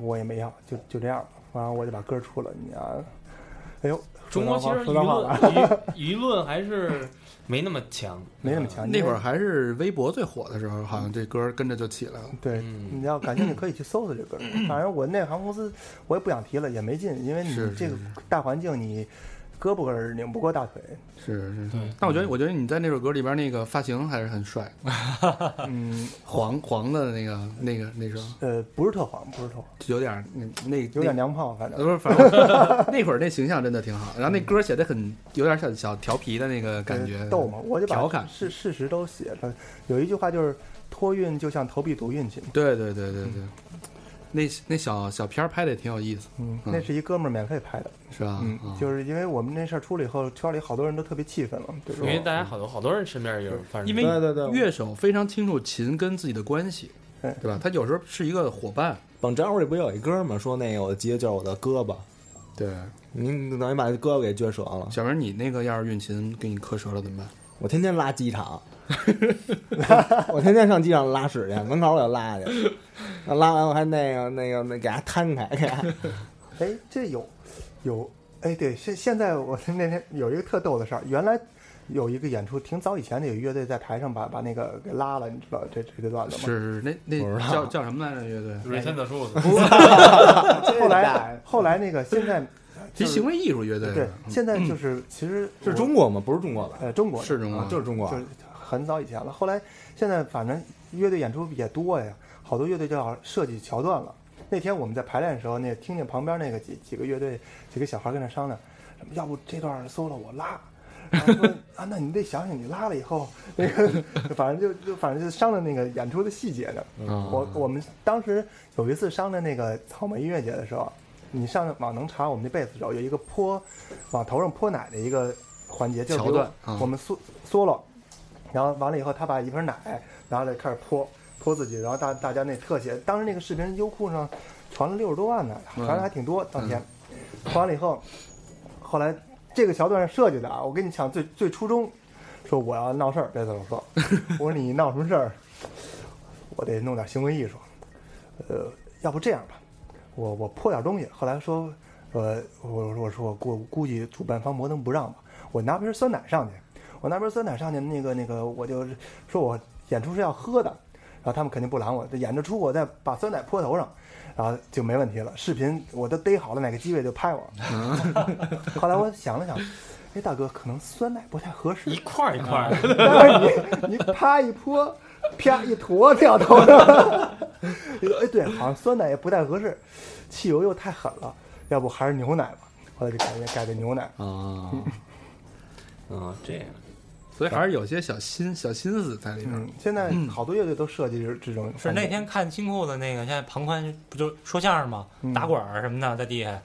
我也没要，就就这样了。完了我就把歌出了，你啊，哎呦，中国其实舆论 舆舆论还是没那么强，没那么强。那会儿还是微博最火的时候，好像这歌跟着就起来了。对，嗯你要感兴趣可以去搜搜这歌。反正我那航空公司我也不想提了，也没劲，因为你这个大环境你胳膊根儿拧不过大腿。是是对，但我觉得，我觉得你在那首歌里边那个发型还是很帅，嗯，黄黄的那个那个那时候呃，不是特黄，不是特黄，有点儿那那有点娘炮，反正。呃不是，反正 那会儿那形象真的挺好。然后那歌写的很有点小小调皮的那个感觉，呃逗嘛，我就把调侃事事实都写了。有一句话就是托运就像投币赌运气嘛。对对对对对，那那小小片儿拍的也挺有意思，嗯，嗯那是一哥们儿免费拍的。是吧？嗯，啊就是因为我们那事儿出了以后，圈里好多人都特别气愤了，对吧？因为大家好多好多人身边有发生，因为对对对，乐手非常清楚琴跟自己的关系，对对吧？他有时候是一个伙伴，绑招里不有一歌吗？说那个我吉他就是我的胳膊，对。您等于把这胳膊给撅折了。小明，你那个要是运琴给你磕折了怎么办？我天天拉机场，我天天上机场拉屎去，门口我就拉去，拉完我还那个那个那给它摊开，给它哎，这有有哎，对，现现在我那天有一个特逗的事儿，原来有一个演出，挺早以前的有一乐队在台上把把那个给拉了，你知道这这个段子吗？是那那叫叫什么来着？乐队？瑞森的树子，后来后来那个现在就是其实行为艺术乐队对现在就是其实是中国吗？不是中国吧？呃中国是中国啊就是中国就是很早以前了。后来现在反正乐队演出也多呀，好多乐队就要设计桥段了。那天我们在排练的时候，那听见旁边那个几几个乐队几个小孩跟那商量，什么要不这段 solo 我拉。然后说啊，那你得想想，你拉了以后，那个反正就就反正就商量那个演出的细节呢。啊我我们当时有一次商量那个草莓音乐节的时候，你上网能查我们那贝斯手有一个泼往头上泼奶的一个环节，就是比如桥段啊我们缩 solo，然后完了以后他把一瓶奶，然后再开始泼泼自己，然后大大家那特写，当时那个视频优酷上传了六十多万呢，传的还挺多。当天传完了以后，后来这个桥段是设计的啊，我跟你讲最最初衷，说我要闹事儿，贝斯手说，我说你闹什么事儿？我得弄点行为艺术，呃，要不这样吧，我我泼点东西。后来说，呃，我我说我估估计主办方摩登不让吧，我拿瓶酸奶上去，我拿瓶酸奶上去，那个那个我就说我演出是要喝的，然后他们肯定不拦我，演着出我再把酸奶泼头上，然后就没问题了。视频我都逮好了哪个机位就拍我。后来我想了想，哎，大哥，可能酸奶不太合适一，块儿一块儿的，但是你你啪一泼，啪一坨掉头上，哎，对，好像酸奶也不太合适，汽油又太狠了，要不还是牛奶吧。后来就改改的牛奶。啊，啊，这样，所以还是有些小心小心思在里面嗯。，现在好多乐队都设计这这种。是那天看金库的那个，现在庞宽不就说相声吗？嗯打滚儿什么的，在地下，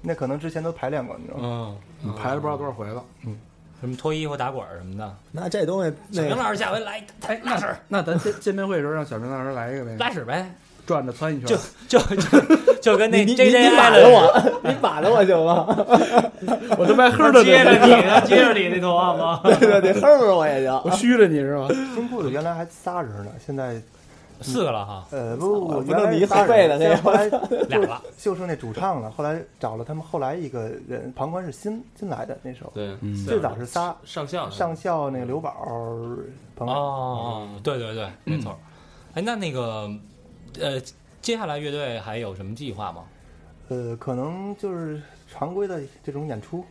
那可能之前都排练过，你知道吗？嗯，排了不知道多少回了。嗯什么脱衣服打滚儿什么的。那这东西小明老师下回来来拉屎，那咱见见面会的时候让小明老师来一个呗，拉屎呗，转着窜一圈就。就就就跟那你你 J 你着我，你把着我行吗？我他妈哼着接着你的，接着你那头发吗？对 对对，哼着我也行。我虚着你是吗？新裤子原来还仨人呢，现在四个了哈，呃不不，不原来能离仨人后背的那个现在后来俩了。就剩那主唱了，后来找了他们后来一个人，旁观是新新来的那时候，最早是仨，上校上校那个刘宝，哦，对对对，没错。哎，那那个呃，接下来乐队还有什么计划吗？呃，可能就是常规的这种演出，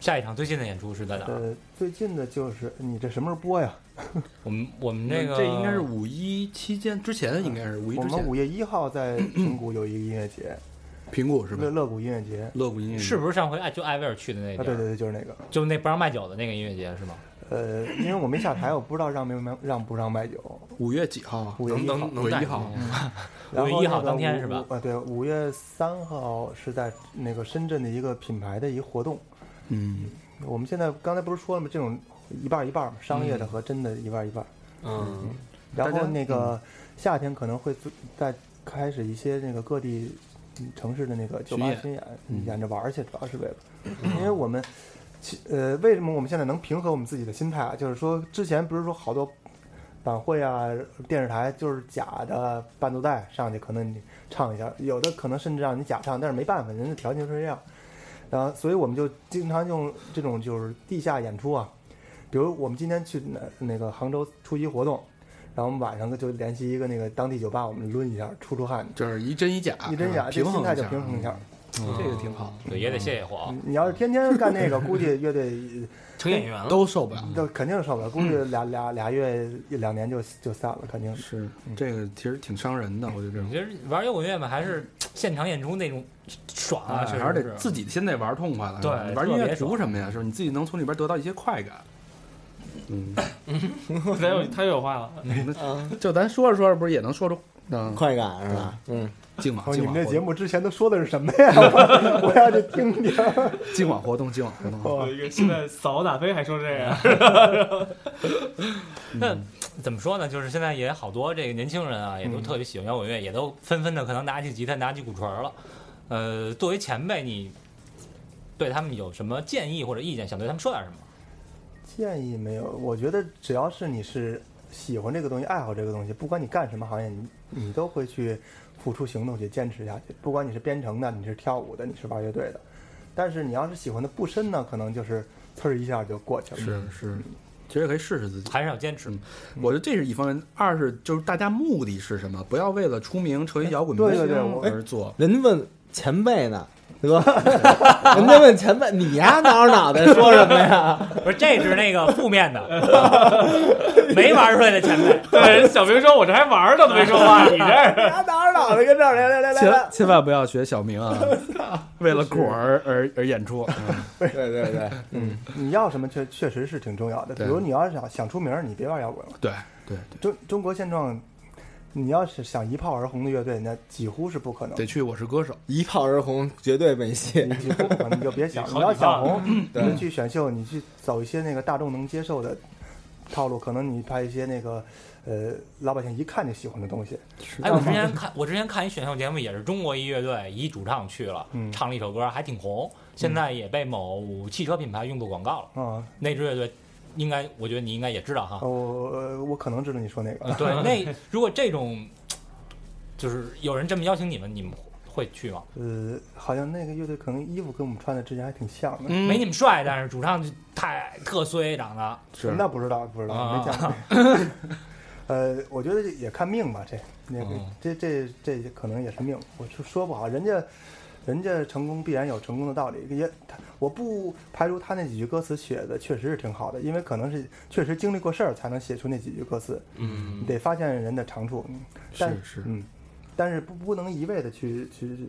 下一场最近的演出是在哪儿？呃，最近的就是你这什么时候播呀？我们我们这个这应该是五一期间之前，应该是五一之前我们五。月一号在平谷有一个音乐节，平谷是吧乐？乐谷音乐节。乐谷音乐节是不是上回艾就艾薇儿去的那啊，对对对，就是那个。就那不让卖酒的那个音乐节是吗？呃，因为我没下台，我不知道让没让让不让卖酒。五月几号啊？五月一号，五月一号然后五月一号当天是吧五啊，对，五月三号是在那个深圳的一个品牌的一个活动。嗯，我们现在刚才不是说了吗？这种一半儿一半商业的和真的一半儿一半儿。嗯，然后那个夏天可能会做再开始一些那个各地嗯城市的那个酒吧巡演演，嗯演着玩儿去，主要是为了，因为我们其呃为什么我们现在能平和我们自己的心态啊？就是说之前不是说好多晚会啊、电视台就是假的伴奏带上去，可能你唱一下，有的可能甚至让你假唱，但是没办法，人家条件就是这样。然后，所以我们就经常用这种就是地下演出啊，比如我们今天去那那个杭州出席活动，然后我们晚上就联系一个那个当地酒吧，我们抡一下，出出汗，就是一真一假，一真假，平衡这心态就平衡一下。这个挺好，对，也得谢谢火。你你要是天天干那个，估计乐队 成演员了。都受不了。都肯定受不了，估计俩俩俩月一两年就就散了，肯定是。这个其实挺伤人的，我觉得这种其实玩摇滚乐嘛，还是现场演出那种爽啊，确实还是是得自己先得玩痛快了。对玩音乐图什么呀？是吧？你自己能从里边得到一些快感。嗯，他有他有话了，就咱说着说着，不是也能说出嗯快感是吧？嗯，今晚哦，你们这节目之前都说的是什么呀？我我要去听听。今晚活动今晚活动。哦现在扫打飞还说这个，那怎么说呢？就是现在也好多这个年轻人啊，也都特别喜欢摇滚乐，也都纷纷的可能拿起吉他、拿起鼓槌儿了。呃，作为前辈，你对他们有什么建议或者意见？想对他们说点什么？建议没有，我觉得只要是你是喜欢这个东西、爱好这个东西，不管你干什么行业，你你都会去付出行动去坚持下去。不管你是编程的，你是跳舞的，你是玩乐队的，但是你要是喜欢的不深呢，可能就是呲儿一下就过去了。是是，其实可以试试自己。还是要坚持。我觉得这是一方面，二是就是大家目的是什么？不要为了出名成为摇滚明对对对星我而做。人家问前辈呢，对吧？人家问前辈，你呀挠着脑袋说什么呀？不是，这是那个负面的，没玩出来的前辈。对，小明说：“我这还玩呢，都没说话，你这儿你还挠着脑袋跟这儿来来来来千万不要学小明啊，为了果儿而而演出。嗯对对对，嗯，你要什么确确实是挺重要的。比如你要是想想出名，你别玩摇滚了。对对对，中中国现状，你要是想一炮而红的乐队，那几乎是不可能得。去我是歌手。一炮而红绝对没戏。你几乎不可能，你就别想。你要想红，你就去选秀，你去走一些那个大众能接受的套路，可能你拍一些那个呃老百姓一看就喜欢的东西。哎，我之前看，我之前看一选秀节目，也是中国一乐队一主唱去了，嗯唱了一首歌，还挺红。现在也被某汽车品牌用作广告了。嗯，那支乐队，应该我觉得你应该也知道哈。我呃我可能知道你说那个。对，那如果这种就是有人这么邀请你们，你们会去吗？呃，好像那个乐队可能衣服跟我们穿的之前还挺像的。嗯没你们帅，但是主唱就太特衰长得。是那不知道，不知道，啊没见过。呃，我觉得也看命吧，这那个嗯这这这可能也是命，我就说不好，人家人家成功必然有成功的道理，也他我不排除他那几句歌词写的确实是挺好的，因为可能是确实经历过事儿才能写出那几句歌词，嗯你得发现人的长处，嗯但是是，嗯，但是不不能一味的去去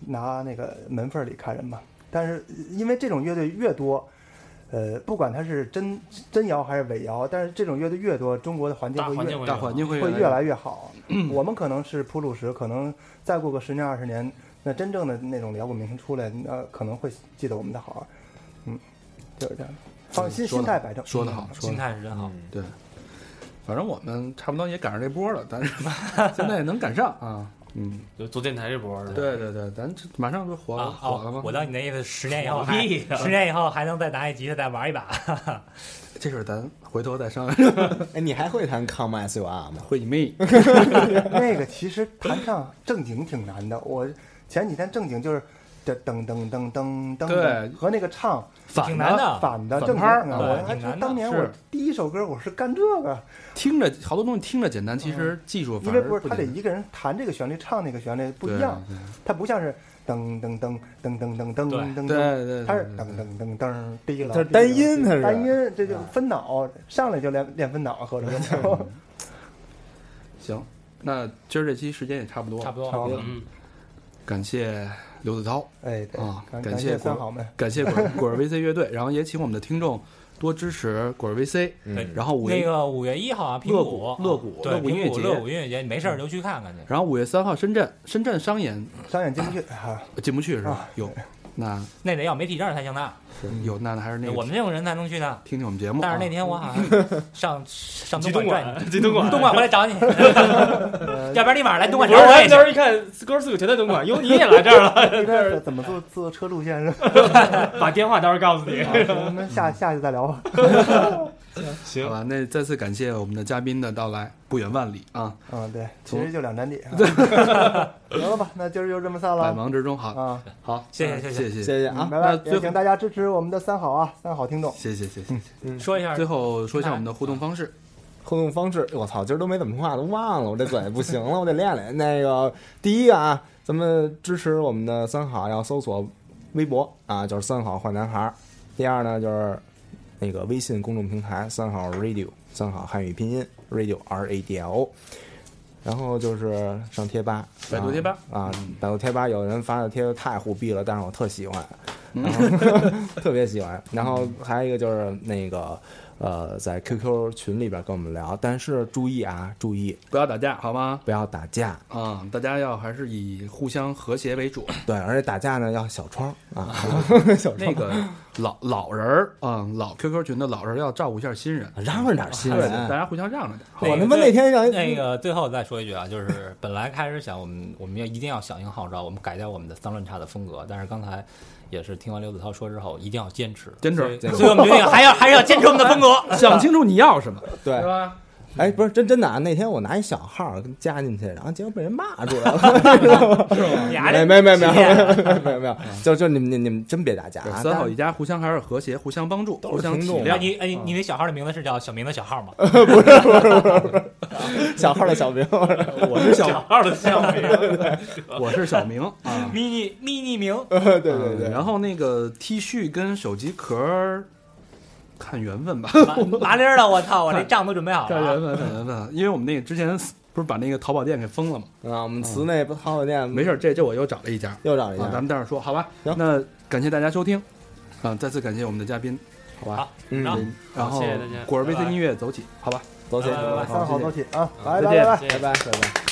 拿那个门缝里看人嘛。但是因为这种乐队越多，呃，不管它是真真摇还是伪摇，但是这种乐队越多，中国的环境会越大环境会越来越好。我们可能是普鲁士，可能再过个十年二十年，那真正的那种摇滚明星出来，那可能会记得我们的好。嗯，就是这样。放心，心态摆正。说得好，说心得好。态是真好。对，反正我们差不多也赶上这波了，但是 现在也能赶上啊。嗯，就做电台这波对对对，咱这马上就火了火了吗？哦，我当你那意思，十年以后还十年以后还能再拿一吉他再玩一把。这事儿咱回头再商量。哎，你还会弹 Come As You Are 吗？会你妹！那个其实弹唱正经挺难的。我前几天正经就是这噔噔噔噔噔，对。和那个唱反挺难的反的正反拍儿经啊，我还当年我第一首歌我是干这个，听着好多东西听着简单，其实技术因为不是他得一个人弹这个旋律，唱那个旋律不一样，他不像是噔噔噔噔噔噔噔噔噔对。噔，对，他是对。噔噔噔噔低了，它是单音它是单音，这就分脑，上来就练练分脑，合着就行。那今儿这期时间也差不多，差不多差不多嗯，感谢刘子涛，哎，啊感感谢谢三好们，感谢果 果儿 VC 乐队，然后也请我们的听众多支持果儿 VC，哎然后五月，那个五月一号啊，平乐谷谷乐谷对乐谷音乐节乐谷音乐节，没事儿就去看看去。然后五月三号深圳深圳商演商演进不去啊，进不去是吧？啊？有，那那得要媒体证才行呢，是有那还是那个我们这种人才能去呢。听听我们节目啊。但是那天我好像上 上东莞东莞，东莞回来找你，要不然立马来东莞不是，找我也行。那时候一看哥四个全在东莞，哟，你也来这儿了，这边怎么坐坐车路线是？把电话到时候告诉你。我们下下去再聊吧。行，好吧，那再次感谢我们的嘉宾的到来，不远万里啊。嗯，对，其实就两站地。得了吧，那今儿就这么散了。百忙之中，好啊，好，谢谢，谢谢，谢谢啊，拜拜。也请大家支持我们的三好啊，三好听众。谢谢，谢谢，说一下，最后说一下我们的互动方式。互动方式，我操，今儿都没怎么话，都忘了，我这嘴不行了，我得练练。那个，第一个啊，咱们支持我们的三好，要搜索微博啊，就是三好坏男孩。第二呢，就是那个微信公众平台三好 radio，三好汉语拼音 radio r a d l o。然后就是上贴吧，百度贴吧啊嗯，百度贴吧有人发的贴太虎逼了，但是我特喜欢，嗯然后 特别喜欢。然后还有一个就是那个呃，在 QQ 群里边跟我们聊，但是注意啊，注意不要打架好吗？不要打架，啊，大家要还是以互相和谐为主。对，而且打架呢要小窗啊，小窗那个老老人儿啊，老 QQ 群的老人儿要照顾一下新人，让着点新，人大。家互相让着点。我他妈那天让那个最后再说一句啊，就是本来开始想我们我们要一定要响应号召，我们改掉我们的脏乱差的风格，但是刚才也是听完刘子涛说之后，一定要坚持，坚持所以坚持所以我们决定还要还是要坚持我们的风格。想清楚你要什么，对，吧？哎，不是真真的啊！那天我拿一小号加进去，然后结果被人骂出来了。是 没没没没有没有没有没有，就就你们你们你们真别打架啊！三好一家互相还是和谐，互相帮助，互相体谅。你哎，你那小号的名字是叫小明的小号吗？不是小号的小明，我是小，号的小明我是小明啊。，mini mini 明，对对对，然后那个 T 恤跟手机壳儿，看缘分吧，麻麻利儿的，我操，我这账都准备好了啊。看缘分，看缘分。因为我们那个之前不是把那个淘宝店给封了吗？啊，我们祠内不淘宝店没事，这这我又找了一家又找了一家，咱们待会儿说，好吧？行那感谢大家收听，啊，再次感谢我们的嘉宾，好吧？好，嗯，然后然后谢谢果儿微拜拜信音乐走起，好吧？走起，拜拜拜拜三好走起啊，好再见拜拜拜拜。拜拜拜拜。